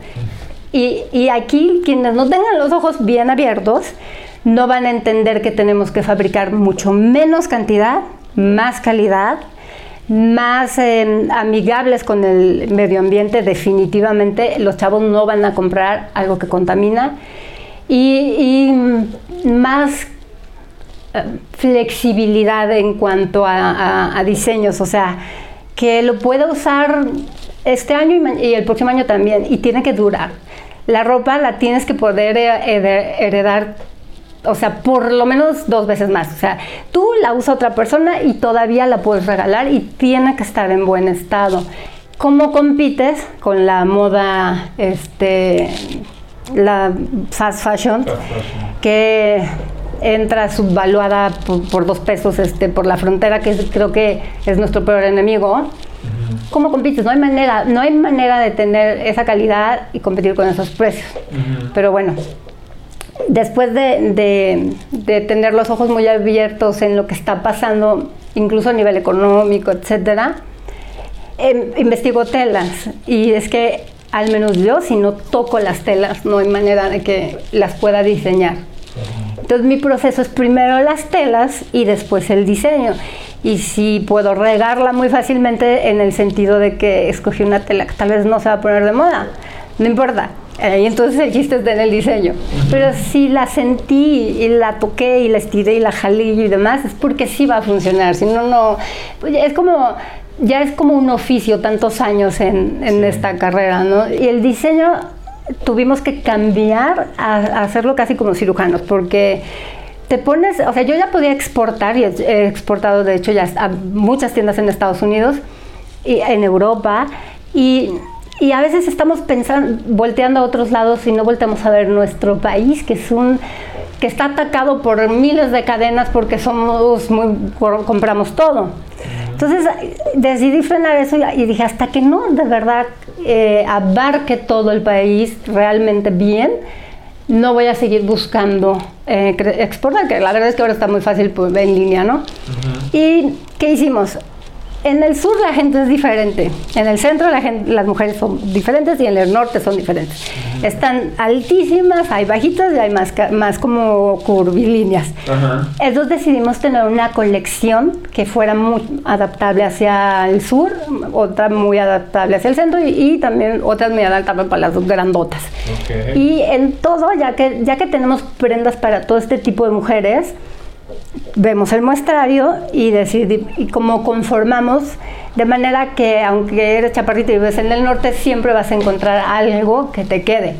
Y, aquí quienes no tengan los ojos bien abiertos, no van a entender que tenemos que fabricar mucho menos cantidad, más calidad, más eh, amigables con el medio ambiente, definitivamente los chavos no van a comprar algo que contamina y, y más flexibilidad en cuanto a, diseños, o sea, que lo pueda usar este año y, el próximo año también, y tiene que durar. La ropa la tienes que poder heredar, o sea, por lo menos dos veces más. O sea, tú la usa otra persona y todavía la puedes regalar y tiene que estar en buen estado. ¿Cómo compites con la moda, este, la fast fashion. que entra subvaluada por, dos pesos este, por la frontera, que creo que es nuestro peor enemigo. ¿Cómo compites? No hay manera, no hay manera de tener esa calidad y competir con esos precios. Pero bueno, después de, tener los ojos muy abiertos en lo que está pasando, incluso a nivel económico, etcétera, eh, investigo telas y es que al menos yo, si no toco las telas, no hay manera de que las pueda diseñar. Entonces mi proceso es primero las telas y después el diseño. Y si puedo regarla muy fácilmente en el sentido de que escogí una tela que tal vez no se va a poner de moda, no importa. Y entonces el chiste está en el diseño. Pero si la sentí y la toqué y la estiré y la jalé y demás, es porque sí va a funcionar. Si no, no. Es como ya es como un oficio tantos años en, esta carrera, ¿no? Y el diseño tuvimos que cambiar a, hacerlo casi como cirujanos, porque te pones, o sea, yo ya podía exportar y he exportado de hecho ya a muchas tiendas en Estados Unidos y en Europa y, y, a veces estamos pensando, volteando a otros lados y no volteamos a ver nuestro país, que es un que está atacado por miles de cadenas porque somos muy compramos todo. Entonces decidí frenar eso y dije, hasta que no de verdad eh, abarque todo el país realmente bien, no voy a seguir buscando eh, exportar, que la verdad es que ahora está muy fácil pues, en línea, ¿no? ¿Y qué hicimos? En el sur la gente es diferente, en el centro la gente, las mujeres son diferentes y en el norte son diferentes. Están altísimas, hay bajitas y hay más, más como curvilíneas. Entonces decidimos tener una colección que fuera muy adaptable hacia el sur, otra muy adaptable hacia el centro y, también otras muy adaptables para las grandotas. Y en todo, ya que, ya que tenemos prendas para todo este tipo de mujeres, vemos el muestrario y, decir, y como conformamos, de manera que aunque eres chaparrito y vives en el norte, siempre vas a encontrar algo que te quede.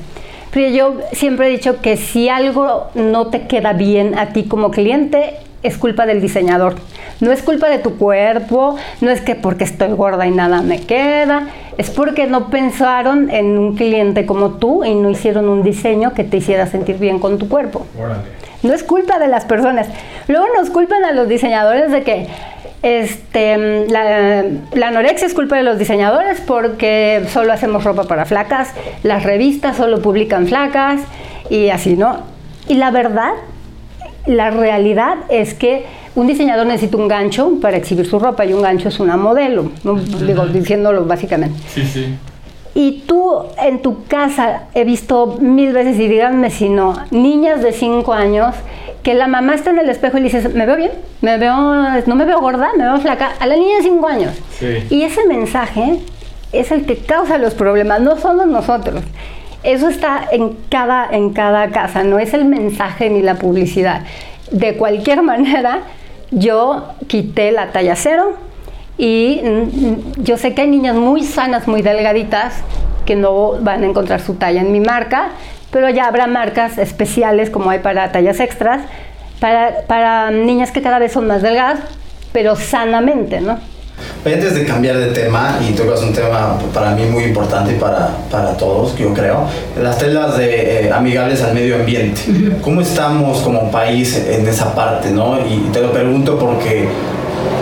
Pero yo siempre he dicho que si algo no te queda bien a ti como cliente, es culpa del diseñador. No es culpa de tu cuerpo, no es que porque estoy gorda y nada me queda, es porque no pensaron en un cliente como tú y no hicieron un diseño que te hiciera sentir bien con tu cuerpo. No es culpa de las personas. Luego nos culpan a los diseñadores de que este, la, anorexia es culpa de los diseñadores porque solo hacemos ropa para flacas, las revistas solo publican flacas y así, ¿no? Y la verdad, la realidad es que un diseñador necesita un gancho para exhibir su ropa y un gancho es una modelo, digo, diciéndolo básicamente. Sí, sí. Y tú en tu casa he visto mil veces, y díganme si no, niñas de 5 años que la mamá está en el espejo y le dices, ¿me veo bien? ¿Me veo, no me veo gorda? ¿Me veo flaca? A la niña de 5 años. Y ese mensaje es el que causa los problemas, no somos nosotros. Eso está en cada, en cada casa, no es el mensaje ni la publicidad. De cualquier manera, yo quité la talla cero, y mm, yo sé que hay niñas muy sanas, muy delgaditas, que no van a encontrar su talla en mi marca, pero ya habrá marcas especiales como hay para tallas extras, para, para niñas que cada vez son más delgadas, pero sanamente, ¿no? antes de cambiar de tema, y tocas un tema para mí muy importante para, para todos, yo creo, las telas de eh, amigables al medio ambiente. ¿Cómo estamos como país en esa parte, no? Y te lo pregunto porque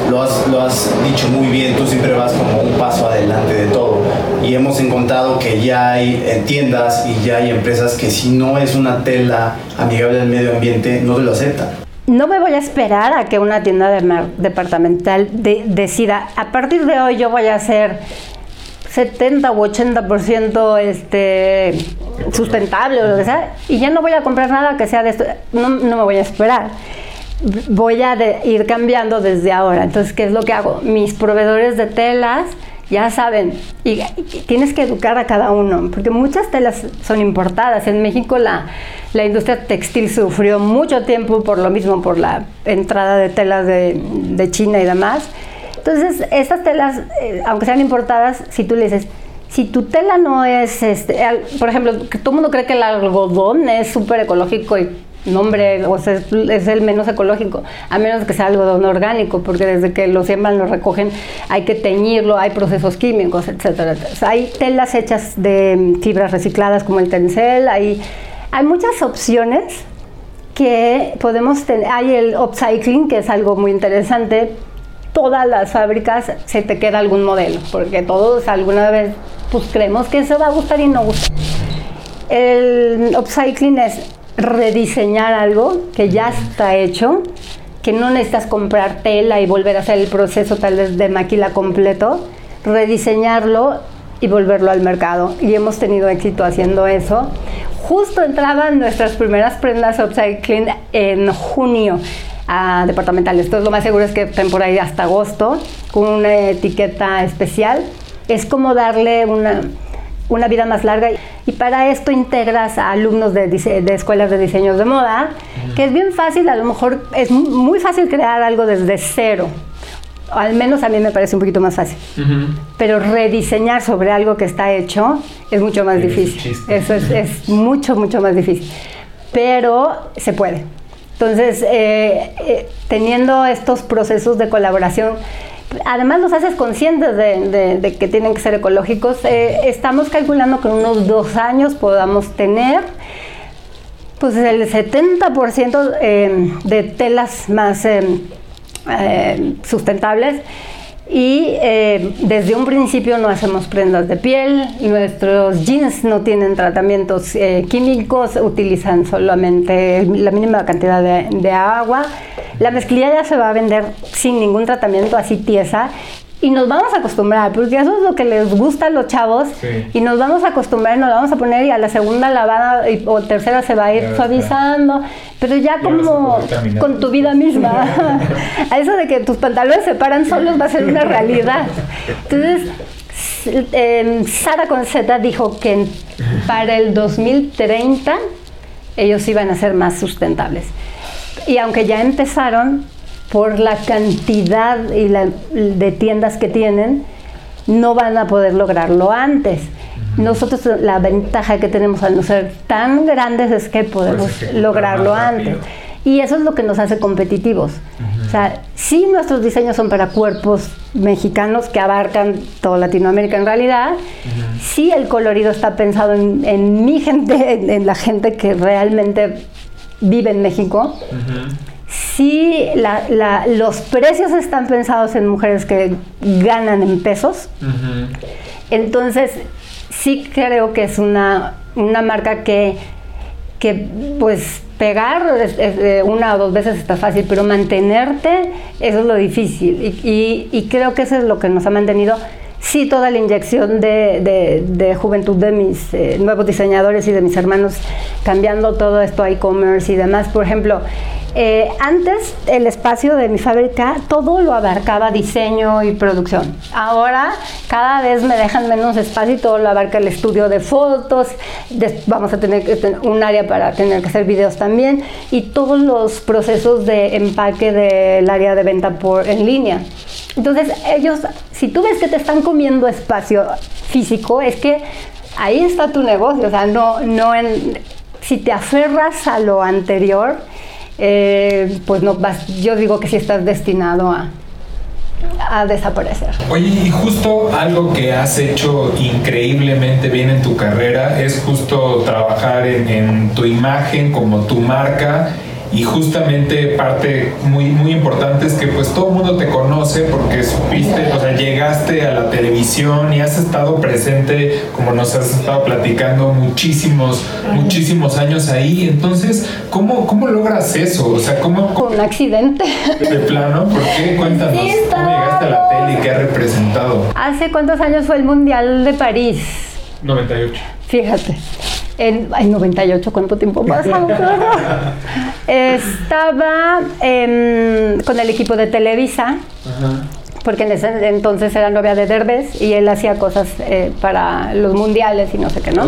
lo has, lo has dicho muy bien, tú siempre vas como un paso adelante de todo. Y hemos encontrado que ya hay tiendas y ya hay empresas que si no es una tela amigable al medio ambiente, no te lo aceptan no me voy a esperar a que una tienda departamental decida, a partir de hoy yo voy a hacer 70 u 80% este, sustentable o lo que sea, y ya no voy a comprar nada que sea de esto, no, me voy a esperar. Voy a ir cambiando desde ahora. Entonces, ¿qué es lo que hago? Mis proveedores de telas, ya saben, y, tienes que educar a cada uno, porque muchas telas son importadas. En México la, la, industria textil sufrió mucho tiempo por lo mismo, por la entrada de telas de, de China y demás. Entonces, estas telas, eh, aunque sean importadas, si tú le dices, si tu tela no es, este, por ejemplo, que todo el mundo cree que el algodón es súper ecológico y nombre, o sea, es el menos ecológico, a menos que sea algodón orgánico, porque desde que lo siembran, lo recogen, hay que teñirlo, hay procesos químicos, etcétera. hay telas hechas de fibras recicladas como el tencel, hay, hay muchas opciones que podemos tener. Hay el upcycling, que es algo muy interesante. Todas las fábricas se te queda algún modelo, porque todos alguna vez pues creemos que se va a gustar y no gusta. El upcycling es rediseñar algo que ya está hecho, que no necesitas comprar tela y volver a hacer el proceso tal vez de maquila completo, rediseñarlo y volverlo al mercado. Y hemos tenido éxito haciendo eso. Justo entraban nuestras primeras prendas upcycling en junio a departamentales. Entonces lo más seguro es que estén por ahí hasta agosto con una etiqueta especial. Es como darle una una vida más larga y para esto integras a alumnos de, de escuelas de diseño de moda, que es bien fácil, a lo mejor es muy fácil crear algo desde cero. Al menos a mí me parece un poquito más fácil. Pero rediseñar sobre algo que está hecho es mucho más difícil. Eso es, es, mucho, mucho más difícil. Pero se puede. Entonces, eh, eh, teniendo estos procesos de colaboración, además los haces conscientes de, que tienen que ser ecológicos. Eh, estamos calculando que en unos dos años podamos tener pues el 70% eh, de telas más eh, sustentables y desde un principio no hacemos prendas de piel, nuestros jeans no tienen tratamientos químicos, utilizan solamente la mínima cantidad de agua. La mezclilla ya se va a vender sin ningún tratamiento, así tiesa. Y nos vamos a acostumbrar, porque eso es lo que les gusta a los chavos. Y nos vamos a acostumbrar, nos vamos a poner y a la segunda lavada o tercera se va a ir suavizando. Pero ya como con tu vida misma. a eso de que tus pantalones se paran solos va a ser una realidad. Entonces, eh, Sara Conceta dijo que para el 2030 ellos iban a ser más sustentables. Y aunque ya empezaron, por la cantidad y la, de tiendas que tienen, no van a poder lograrlo antes. Nosotros la ventaja que tenemos al no ser tan grandes es que podemos lograrlo antes. Y eso es lo que nos hace competitivos. O sea, sí nuestros diseños son para cuerpos mexicanos que abarcan toda Latinoamérica en realidad. Sí el colorido está pensado en, mi gente, en, la gente que realmente vive en México. Sí, los precios están pensados en mujeres que ganan en pesos. Entonces, sí creo que es una, marca que, que, pues, pegar una o dos veces está fácil, pero mantenerte, eso es lo difícil. y creo que eso es lo que nos ha mantenido sí toda la inyección de, juventud de mis eh, nuevos diseñadores y de mis hermanos, cambiando todo esto a e-commerce y demás. Por ejemplo, eh, antes el espacio de mi fábrica todo lo abarcaba diseño y producción. Ahora cada vez me dejan menos espacio y todo lo abarca el estudio de fotos. vamos a tener que tener un área para tener que hacer videos también y todos los procesos de empaque del área de venta por en línea. Entonces, ellos, si tú ves que te están comiendo espacio físico, es que ahí está tu negocio. O sea, no, no en, si te aferras a lo anterior, eh, pues no vas, yo digo que sí estás destinado a, a desaparecer. Oye, y justo algo que has hecho increíblemente bien en tu carrera es justo trabajar en, en tu imagen como tu marca y justamente parte muy muy importante es que pues todo el mundo te conoce porque supiste, o sea, llegaste a la televisión y has estado presente como nos has estado platicando muchísimos muchísimos años ahí, entonces ¿cómo cómo logras eso? O sea, ¿cómo, Con un accidente. de plano? ¿Por qué? Cuéntanos, Sí, ¿cómo llegaste a la tele y qué ha representado? ¿Hace cuántos años fue el Mundial de París? 98. Fíjate. En, ay, 98, ¿cuánto tiempo pasa? Estaba em, con el equipo de Televisa, porque en ese entonces era novia de Derbez y él hacía cosas eh, para los mundiales y no sé qué, ¿no?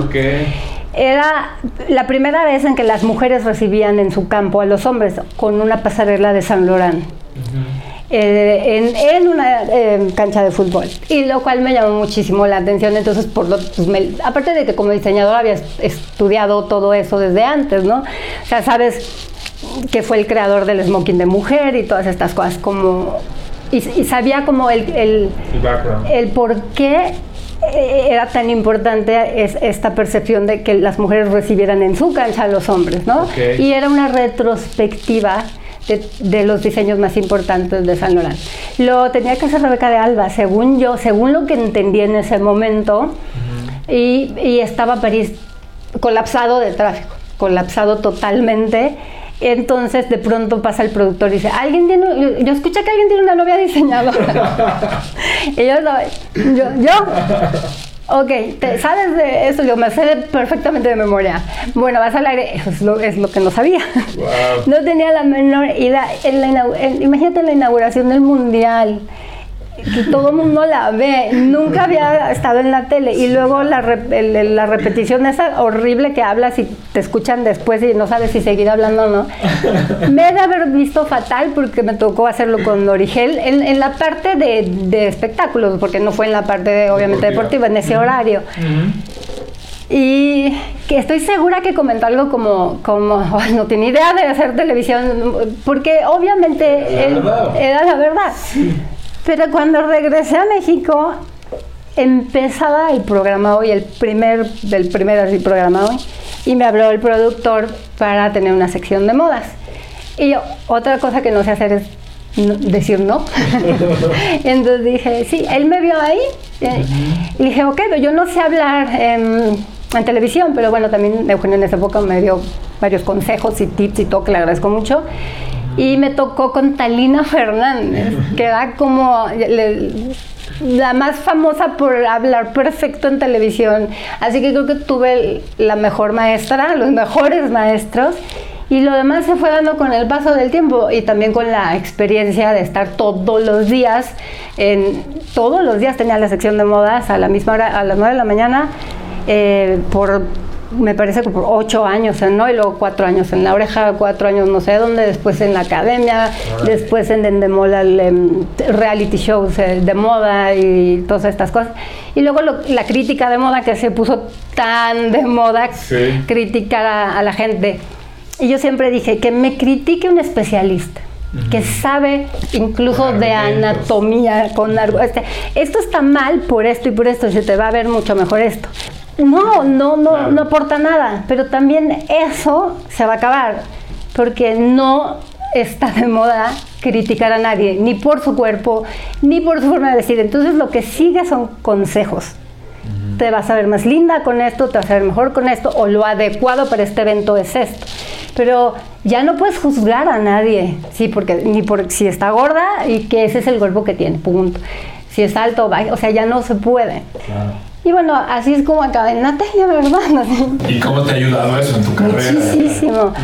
Era la primera vez en que las mujeres recibían en su campo a los hombres con una pasarela de San Laurent. Eh, en, en una eh, cancha de fútbol y lo cual me llamó muchísimo la atención entonces por lo, pues, me- aparte de que como diseñadora había es- estudiado todo eso desde antes no o sea sabes que fue el creador del smoking de mujer y todas estas cosas como y, y sabía como el, el El por qué eh, era tan importante es esta percepción de que las mujeres recibieran en su cancha a los hombres, ¿no? Ok. Y era una retrospectiva de, de los diseños más importantes de San Laurent. Lo tenía que hacer Rebeca de Alba, según yo, según lo que entendí en ese momento, y, y estaba París colapsado de tráfico, colapsado totalmente. Entonces de pronto pasa el productor y dice, alguien tiene, yo, escuché que alguien tiene una novia diseñadora. y yo, yo, ok, ¿te- ¿sabes de eso? Yo me sé perfectamente de memoria. Bueno, vas al aire, eso es lo, es lo que no sabía. Wow. No tenía la menor idea. En la en- imagínate la inauguración del Mundial, que todo el mundo la ve. Nunca había estado en la tele. Y luego la, re- la repetición esa horrible que hablas y te escuchan después y no sabes si seguir hablando o no. Me he de haber visto fatal porque me tocó hacerlo con Origel en, en la parte de, de espectáculos, porque no fue en la parte, de, obviamente, Deportiva. en ese horario. Y que estoy segura que comentó algo como, como "Ay, no tiene idea de hacer televisión, porque obviamente La él- verdad. era la verdad. Pero cuando regresé a México, empezaba el programa hoy, el primer, del primer así programa hoy, y me habló el productor para tener una sección de modas. Y yo, otra cosa que no sé hacer es no- decir no. Entonces dije, sí, él me vio ahí. eh, Y dije, ok, pero yo no sé hablar en, en televisión, pero bueno, también Eugenio en esa época me dio varios consejos y tips y todo, que le agradezco mucho. Y me tocó con Talina Fernández, que era como la más famosa por hablar perfecto en televisión. Así que creo que tuve la mejor maestra, los mejores maestros. Y lo demás se fue dando con el paso del tiempo y también con la experiencia de estar todos los días, en, todos los días tenía la sección de modas a la misma hora, a las 9 de la mañana, eh, por, me parece que por 8 años, ¿no? Y luego 4 años en la oreja, 4 años no sé dónde, después en la academia, después en Dendemola, el, em, reality shows de moda y todas estas cosas. Y luego lo- la crítica de moda que se puso tan de moda, Sí. criticar a, a la gente. Y yo siempre dije que me critique un especialista. que sabe incluso de anatomía, con algo, este, esto está mal por esto y por esto, se te va a ver mucho mejor esto. No, no, no, Claro. no aporta nada, pero también eso se va a acabar, porque no está de moda criticar a nadie, ni por su cuerpo, ni por su forma de vestir. Entonces lo que sigue son consejos. Te vas a ver más linda con esto, te vas a ver mejor con esto, o lo adecuado para este evento es esto. Pero ya no puedes juzgar a nadie, sí, porque ni por si está gorda y que ese es el cuerpo que tiene, punto. Si es alto o sea, ya no se puede. Y bueno, así es como acabé tele, ¿verdad? ¿Y cómo te ha ayudado eso en tu carrera? Muchísimo.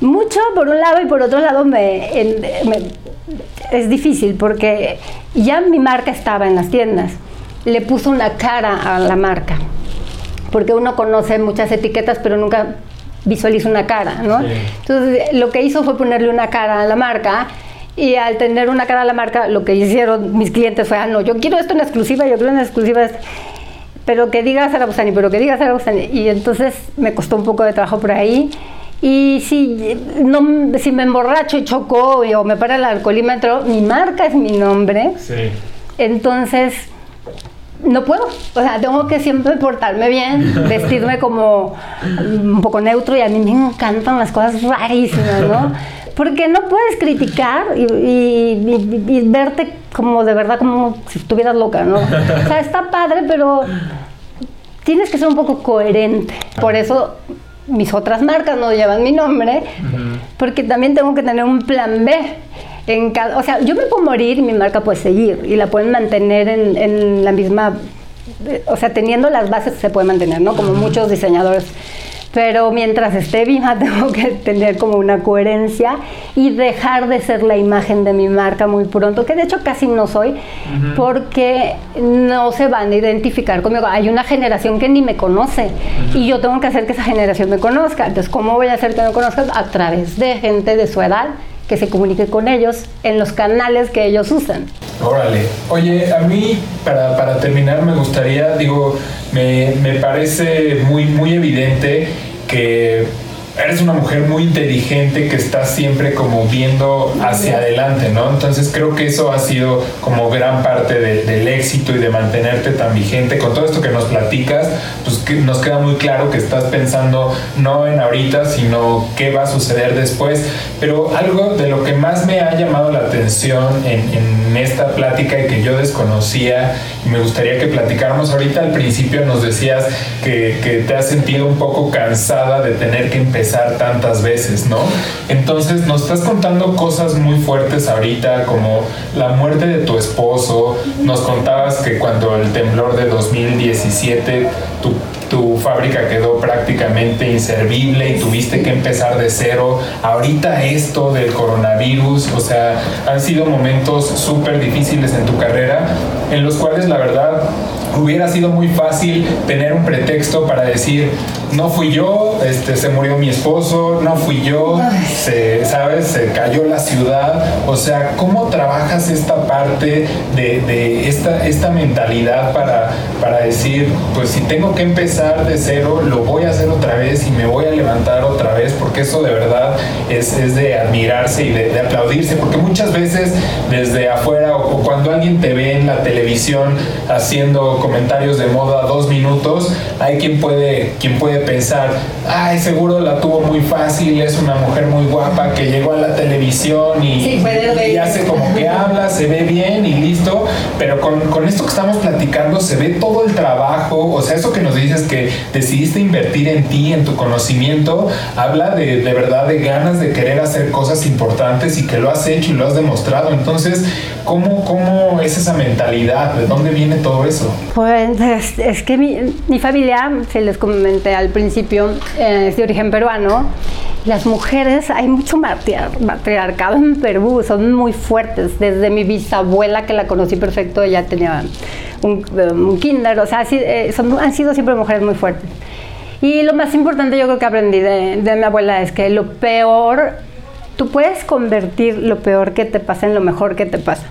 Mucho por un lado y por otro lado me, es difícil porque ya mi marca estaba en las tiendas. Le puso una cara a la marca. Porque uno conoce muchas etiquetas pero nunca visualiza una cara, ¿no? Sí. Entonces lo que hizo fue ponerle una cara a la marca y al tener una cara a la marca lo que hicieron mis clientes fue, ah, no, yo quiero esto en exclusiva, yo quiero en exclusiva esto pero que diga Sara Bustani, pero que diga Sara Bustani. Y entonces me costó un poco de trabajo por ahí. Y si, no, si me emborracho y choco o me para el alcoholímetro, mi marca es mi nombre. Sí. Entonces, no puedo. O sea, tengo que siempre portarme bien, vestirme como un poco neutro y a mí me encantan las cosas rarísimas, ¿no? Porque no puedes criticar y, verte como de verdad como si estuvieras loca, ¿no? O sea, está padre, pero tienes que ser un poco coherente. Por eso mis otras marcas no llevan mi nombre, porque también tengo que tener un plan B. En cada, o sea, yo me puedo morir y mi marca puede seguir y la pueden mantener en, en la misma, o sea, teniendo las bases se puede mantener, ¿no? Como muchos diseñadores pero mientras esté viva tengo que tener como una coherencia y dejar de ser la imagen de mi marca muy pronto, que de hecho casi no soy, porque no se van a identificar conmigo. Hay una generación que ni me conoce y yo tengo que hacer que esa generación me conozca. Entonces, ¿cómo voy a hacer que me conozcan? A través de gente de su edad que se comunique con ellos en los canales que ellos usan. Órale. Oye, a mí, para, para terminar, me gustaría, digo, me, me parece muy, muy evidente que eres una mujer muy inteligente que está siempre como viendo hacia adelante, ¿no? Entonces creo que eso ha sido como gran parte del éxito y de mantenerte tan vigente. Con todo esto que nos platicas, pues que nos queda muy claro que estás pensando no en ahorita, sino qué va a suceder después. Pero algo de lo que más me ha llamado la atención en, en esta plática y que yo desconocía y me gustaría que platicáramos ahorita al principio nos decías que, que te has sentido un poco cansada de tener que empezar tantas veces, ¿no? Entonces nos estás contando cosas muy fuertes ahorita, como la muerte de tu esposo, nos contabas que cuando el temblor de 2017 tu, tu fábrica quedó prácticamente inservible y tuviste que empezar de cero, ahorita esto del coronavirus, o sea, han sido momentos súper difíciles en tu carrera, en los cuales la verdad hubiera sido muy fácil tener un pretexto para decir, no fui yo, este, se murió mi esposo, no fui yo, se, ¿sabes? Se cayó la ciudad. O sea, ¿cómo trabajas esta parte de, esta, esta mentalidad para, para decir, pues si tengo que empezar de cero, lo voy a hacer otra vez y me voy a levantar otra vez? Porque eso de verdad es, de admirarse y de, aplaudirse, porque muchas veces desde afuera o cuando alguien te ve en la televisión haciendo comentarios de moda dos minutos, hay quien puede, quien puede pensar, ay, seguro la tuvo muy fácil, es una mujer muy guapa que llegó a la televisión y, hace como que habla, se ve bien y listo, pero con, con, esto que estamos platicando se ve todo el trabajo, o sea, eso que nos dices que decidiste invertir en ti, en tu conocimiento, habla de, de verdad de ganas de querer hacer cosas importantes y que lo has hecho y lo has demostrado, entonces, ¿cómo, cómo es esa mentalidad? ¿De dónde viene todo eso? Pues es, que mi, mi, familia, se les comenté al principio, eh, es de origen peruano. Las mujeres, hay mucho matriarcado en Perú, son muy fuertes. Desde mi bisabuela, que la conocí perfecto, ella tenía un, un kinder, o sea, eh, son, han sido siempre mujeres muy fuertes. Y lo más importante yo creo que aprendí de, de mi abuela es que lo peor, tú puedes convertir lo peor que te pasa en lo mejor que te pasa.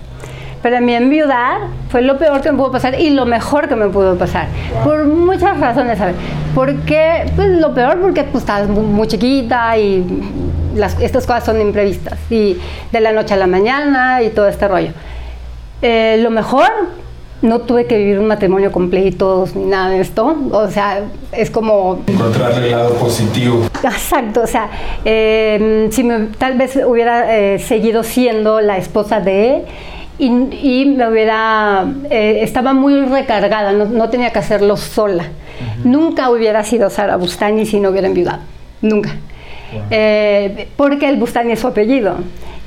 Pero mí enviudar fue lo peor que me pudo pasar y lo mejor que me pudo pasar. Por muchas razones, ¿sabes? Porque, pues lo peor porque pues, estabas muy, chiquita y las, estas cosas son imprevistas. Y de la noche a la mañana y todo este rollo. Eh, lo mejor, no tuve que vivir un matrimonio con pleitos ni nada de esto. O sea, es como... Encontrar el lado positivo. Exacto, o sea, eh, si me, tal vez hubiera eh, seguido siendo la esposa de y, me hubiera, eh, estaba muy recargada, no, tenía que hacerlo sola. Nunca hubiera sido Sara Bustani si no hubiera enviudado, nunca. Eh, porque el Bustani es su apellido.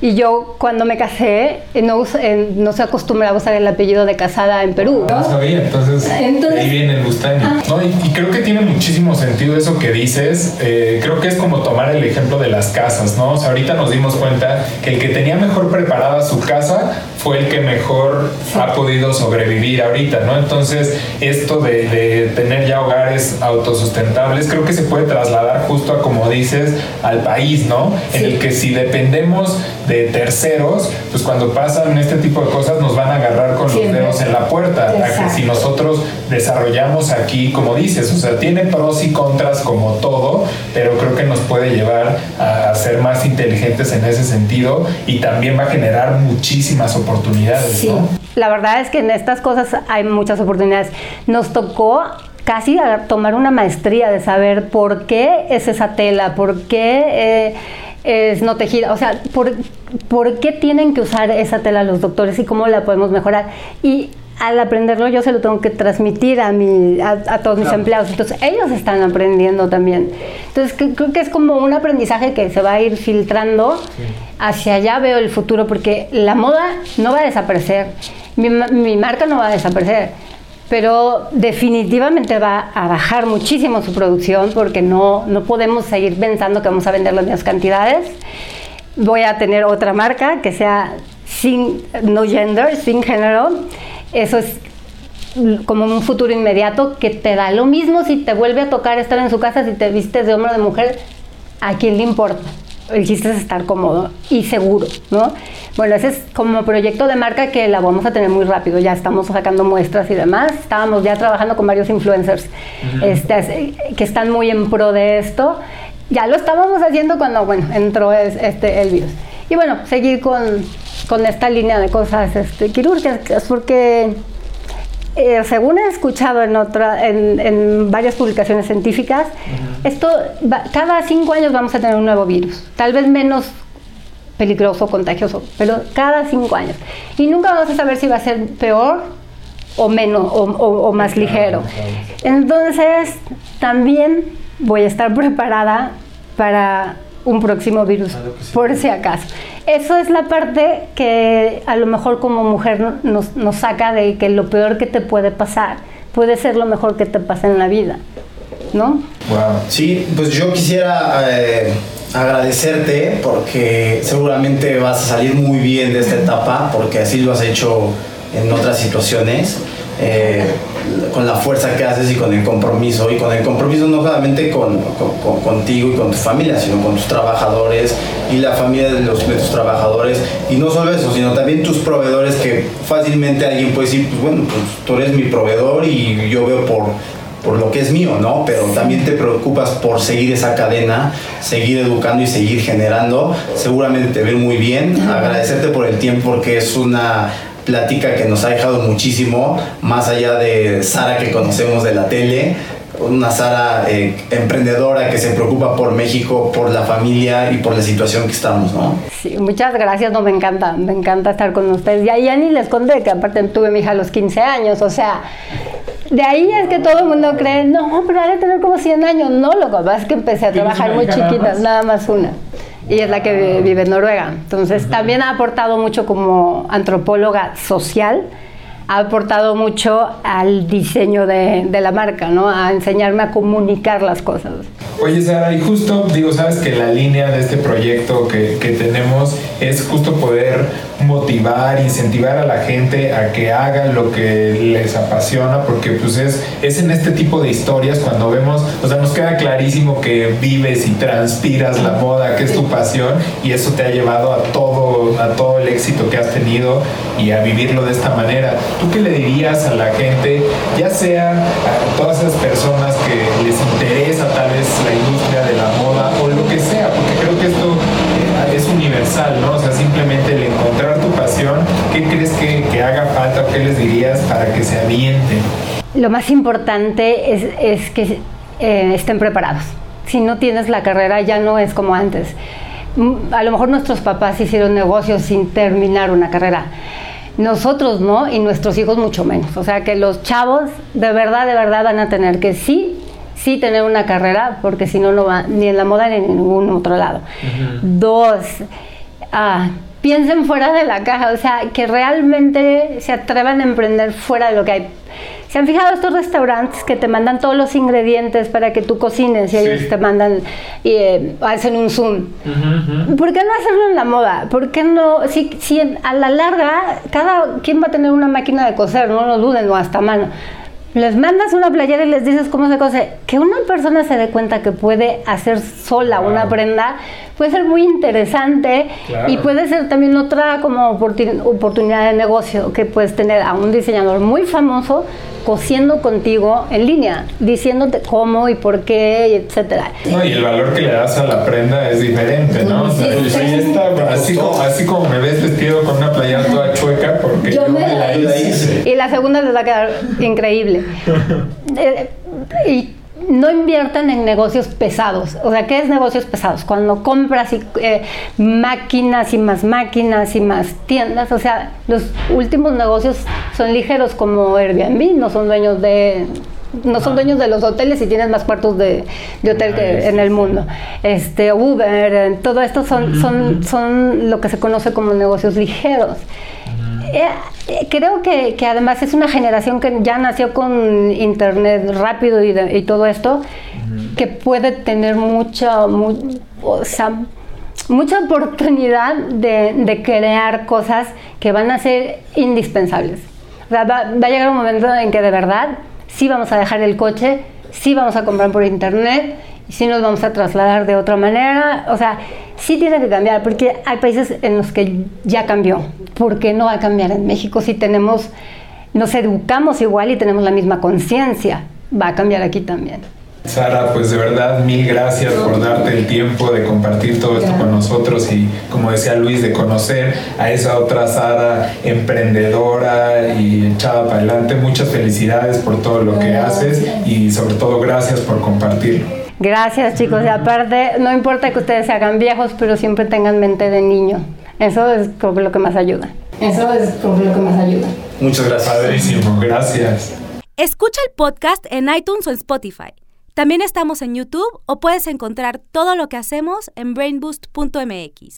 Y yo cuando me casé eh, no, eh, no se acostumbraba a usar el apellido de casada en Perú. No, sabía, entonces, ahí viene el Bustani. No, y, creo que tiene muchísimo sentido eso que dices. Eh, creo que es como tomar el ejemplo de las casas, ¿no? O sea, ahorita nos dimos cuenta que el que tenía mejor preparada su casa fue el que mejor ha podido sobrevivir ahorita, ¿no? Entonces, esto de, de tener ya hogares autosustentables, creo que se puede trasladar justo a, como dices, al país, ¿no? En el que si dependemos de terceros, pues cuando pasan este tipo de cosas nos van a agarrar con los dedos en la puerta. Si nosotros desarrollamos aquí, como dices, o sea, tiene pros y contras como todo, pero creo que nos puede llevar a ser más inteligentes en ese sentido y también va a generar muchísimas oportunidades, ¿no? la verdad es que en estas cosas hay muchas oportunidades. Nos tocó casi tomar una maestría de saber por qué es esa tela, por qué eh, es no tejida, o sea, por, por qué tienen que usar esa tela los doctores y cómo la podemos mejorar. Y al aprenderlo yo se lo tengo que transmitir a, mi, a, todos mis empleados. Entonces ellos están aprendiendo también. Entonces creo que es como un aprendizaje que se va a ir filtrando. Hacia allá veo el futuro porque la moda no va a desaparecer. Mi, mi marca no va a desaparecer. Pero definitivamente va a bajar muchísimo su producción porque no, no podemos seguir pensando que vamos a vender las mismas cantidades. Voy a tener otra marca que sea sin no gender, sin género eso es como un futuro inmediato que te da lo mismo si te vuelve a tocar estar en su casa, si te vistes de hombre o de mujer, ¿a quién le importa? El chiste es estar cómodo y seguro, ¿no? Bueno, ese es como proyecto de marca que la vamos a tener muy rápido. Ya estamos sacando muestras y demás. Estábamos ya trabajando con varios influencers este, que están muy en pro de esto. Ya lo estábamos haciendo cuando, bueno, entró este, el virus. Y bueno, seguir con, con esta línea de cosas este, quirúrgicas, porque eh, según he escuchado en, otra, en, varias publicaciones científicas, esto cada cinco años vamos a tener un nuevo virus, tal vez menos peligroso, contagioso, pero cada cinco años. Y nunca vamos a saber si va a ser peor o menos o más ligero. Entonces, también voy a estar preparada para un próximo virus, por si acaso. Eso es la parte que a lo mejor como mujer nos, nos, saca de que lo peor que te puede pasar puede ser lo mejor que te pasa en la vida, ¿no? Wow. Sí, pues yo quisiera eh, agradecerte porque seguramente vas a salir muy bien de esta etapa, porque así lo has hecho en otras situaciones. Eh, con la fuerza que haces y con el compromiso, y con el compromiso no solamente con, contigo y con tu familia, sino con tus trabajadores y la familia de, los, de tus trabajadores, y no solo eso, sino también tus proveedores que fácilmente alguien puede decir, pues bueno, pues tú eres mi proveedor y yo veo por, por lo que es mío, ¿no? Pero también te preocupas por seguir esa cadena, seguir educando y seguir generando. Seguramente te ven muy bien. Agradecerte por el tiempo porque es una plática que nos ha dejado muchísimo, más allá de Sara que conocemos de la tele, una Sara eh, emprendedora que se preocupa por México, por la familia y por la situación que estamos, ¿no? Sí, muchas gracias, no, me encanta, me encanta estar con ustedes. Y ahí ya ni les conté que aparte tuve mi hija a los 15 años, o sea, de ahí es que todo el mundo cree, no, pero ha de tener como 100 años. No, lo que pasa es que empecé a trabajar muy chiquita, nada más una y es la que vive en Noruega. Entonces también ha aportado mucho como antropóloga social, ha aportado mucho al diseño de, de, la marca, ¿no? A enseñarme a comunicar las cosas. Oye, Sara, y justo, digo, sabes que la línea de este proyecto que, que tenemos es justo poder motivar, incentivar a la gente a que hagan lo que les apasiona, porque pues es, es en este tipo de historias cuando vemos, o sea, nos queda clarísimo que vives y transpiras la moda, que es tu pasión, y eso te ha llevado a todo, a todo el éxito que has tenido y a vivirlo de esta manera. ¿Tú qué le dirías a la gente, ya sea a todas esas personas que les interesa tal vez la industria de la moda o lo que sea, porque creo que esto es universal, ¿no? O sea, simplemente el encontrar tu pasión, ¿qué crees que, haga falta o qué les dirías para que se avienten? Lo más importante es, que eh, estén preparados. Si no tienes la carrera ya no es como antes. Mm, a lo mejor nuestros papás hicieron negocios sin terminar una carrera. Nosotros no y nuestros hijos mucho menos. O sea que los chavos de verdad, de verdad van a tener que sí sí tener una carrera, porque si no, no va ni en la moda ni en ningún otro lado. Dos, ah, piensen fuera de la caja, o sea, que realmente se atrevan a emprender fuera de lo que hay. ¿Se han fijado estos restaurantes que te mandan todos los ingredientes para que tú cocines y ellos te mandan y eh, hacen un zoom? ¿Por qué no hacerlo en la moda? ¿Por qué no? Si, si a la larga, cada quien va a tener una máquina de coser, no lo duden, o hasta mano les mandas una playera y les dices cómo se cose. Que una persona se dé cuenta que puede hacer sola una prenda puede ser muy interesante y puede ser también otra como oportunidad de negocio que puedes tener a un diseñador muy famoso cosiendo contigo en línea, diciéndote cómo y por qué, etcétera. No, y el valor que le das a la prenda es diferente, ¿no? así, como, así como me ves vestido con una playera toda chueca, porque yo, me, la hice. Y la segunda les va a quedar increíble. Eh, y no inviertan en negocios pesados. O sea, ¿qué es negocios pesados? Cuando compras eh, máquinas y más máquinas y más tiendas. O sea, los últimos negocios son ligeros como Airbnb, no son dueños de no son dueños de los hoteles y tienes más cuartos de, hotel que en el mundo. Este, Uber, eh, todo esto son, son, son lo que se conoce como negocios ligeros. Eh, eh, creo que, además es una generación que ya nació con internet rápido y, todo esto, que puede tener mucha, mucha oportunidad de, crear cosas que van a ser indispensables. va, va, a llegar un momento en que de verdad sí vamos a dejar el coche, sí vamos a comprar por internet y sí nos vamos a trasladar de otra manera. O sea, sí tiene que cambiar, porque hay países en los que ya cambió. ¿Por qué no va a cambiar en México si tenemos, nos educamos igual y tenemos la misma conciencia? Va a cambiar aquí también. Sara, pues de verdad mil gracias por darte el tiempo de compartir todo esto con nosotros y como decía Luis, de conocer a esa otra Sara emprendedora y echada para adelante. Muchas felicidades por todo lo que haces y sobre todo gracias por compartirlo. Gracias chicos, y aparte, no importa que ustedes se hagan viejos, pero siempre tengan mente de niño. Eso es creo que lo que más ayuda. Eso es creo que lo que más ayuda. Muchas gracias. Padrísimo, gracias. Escucha el podcast en iTunes o en Spotify. También estamos en YouTube o puedes encontrar todo lo que hacemos en brainboost.mx.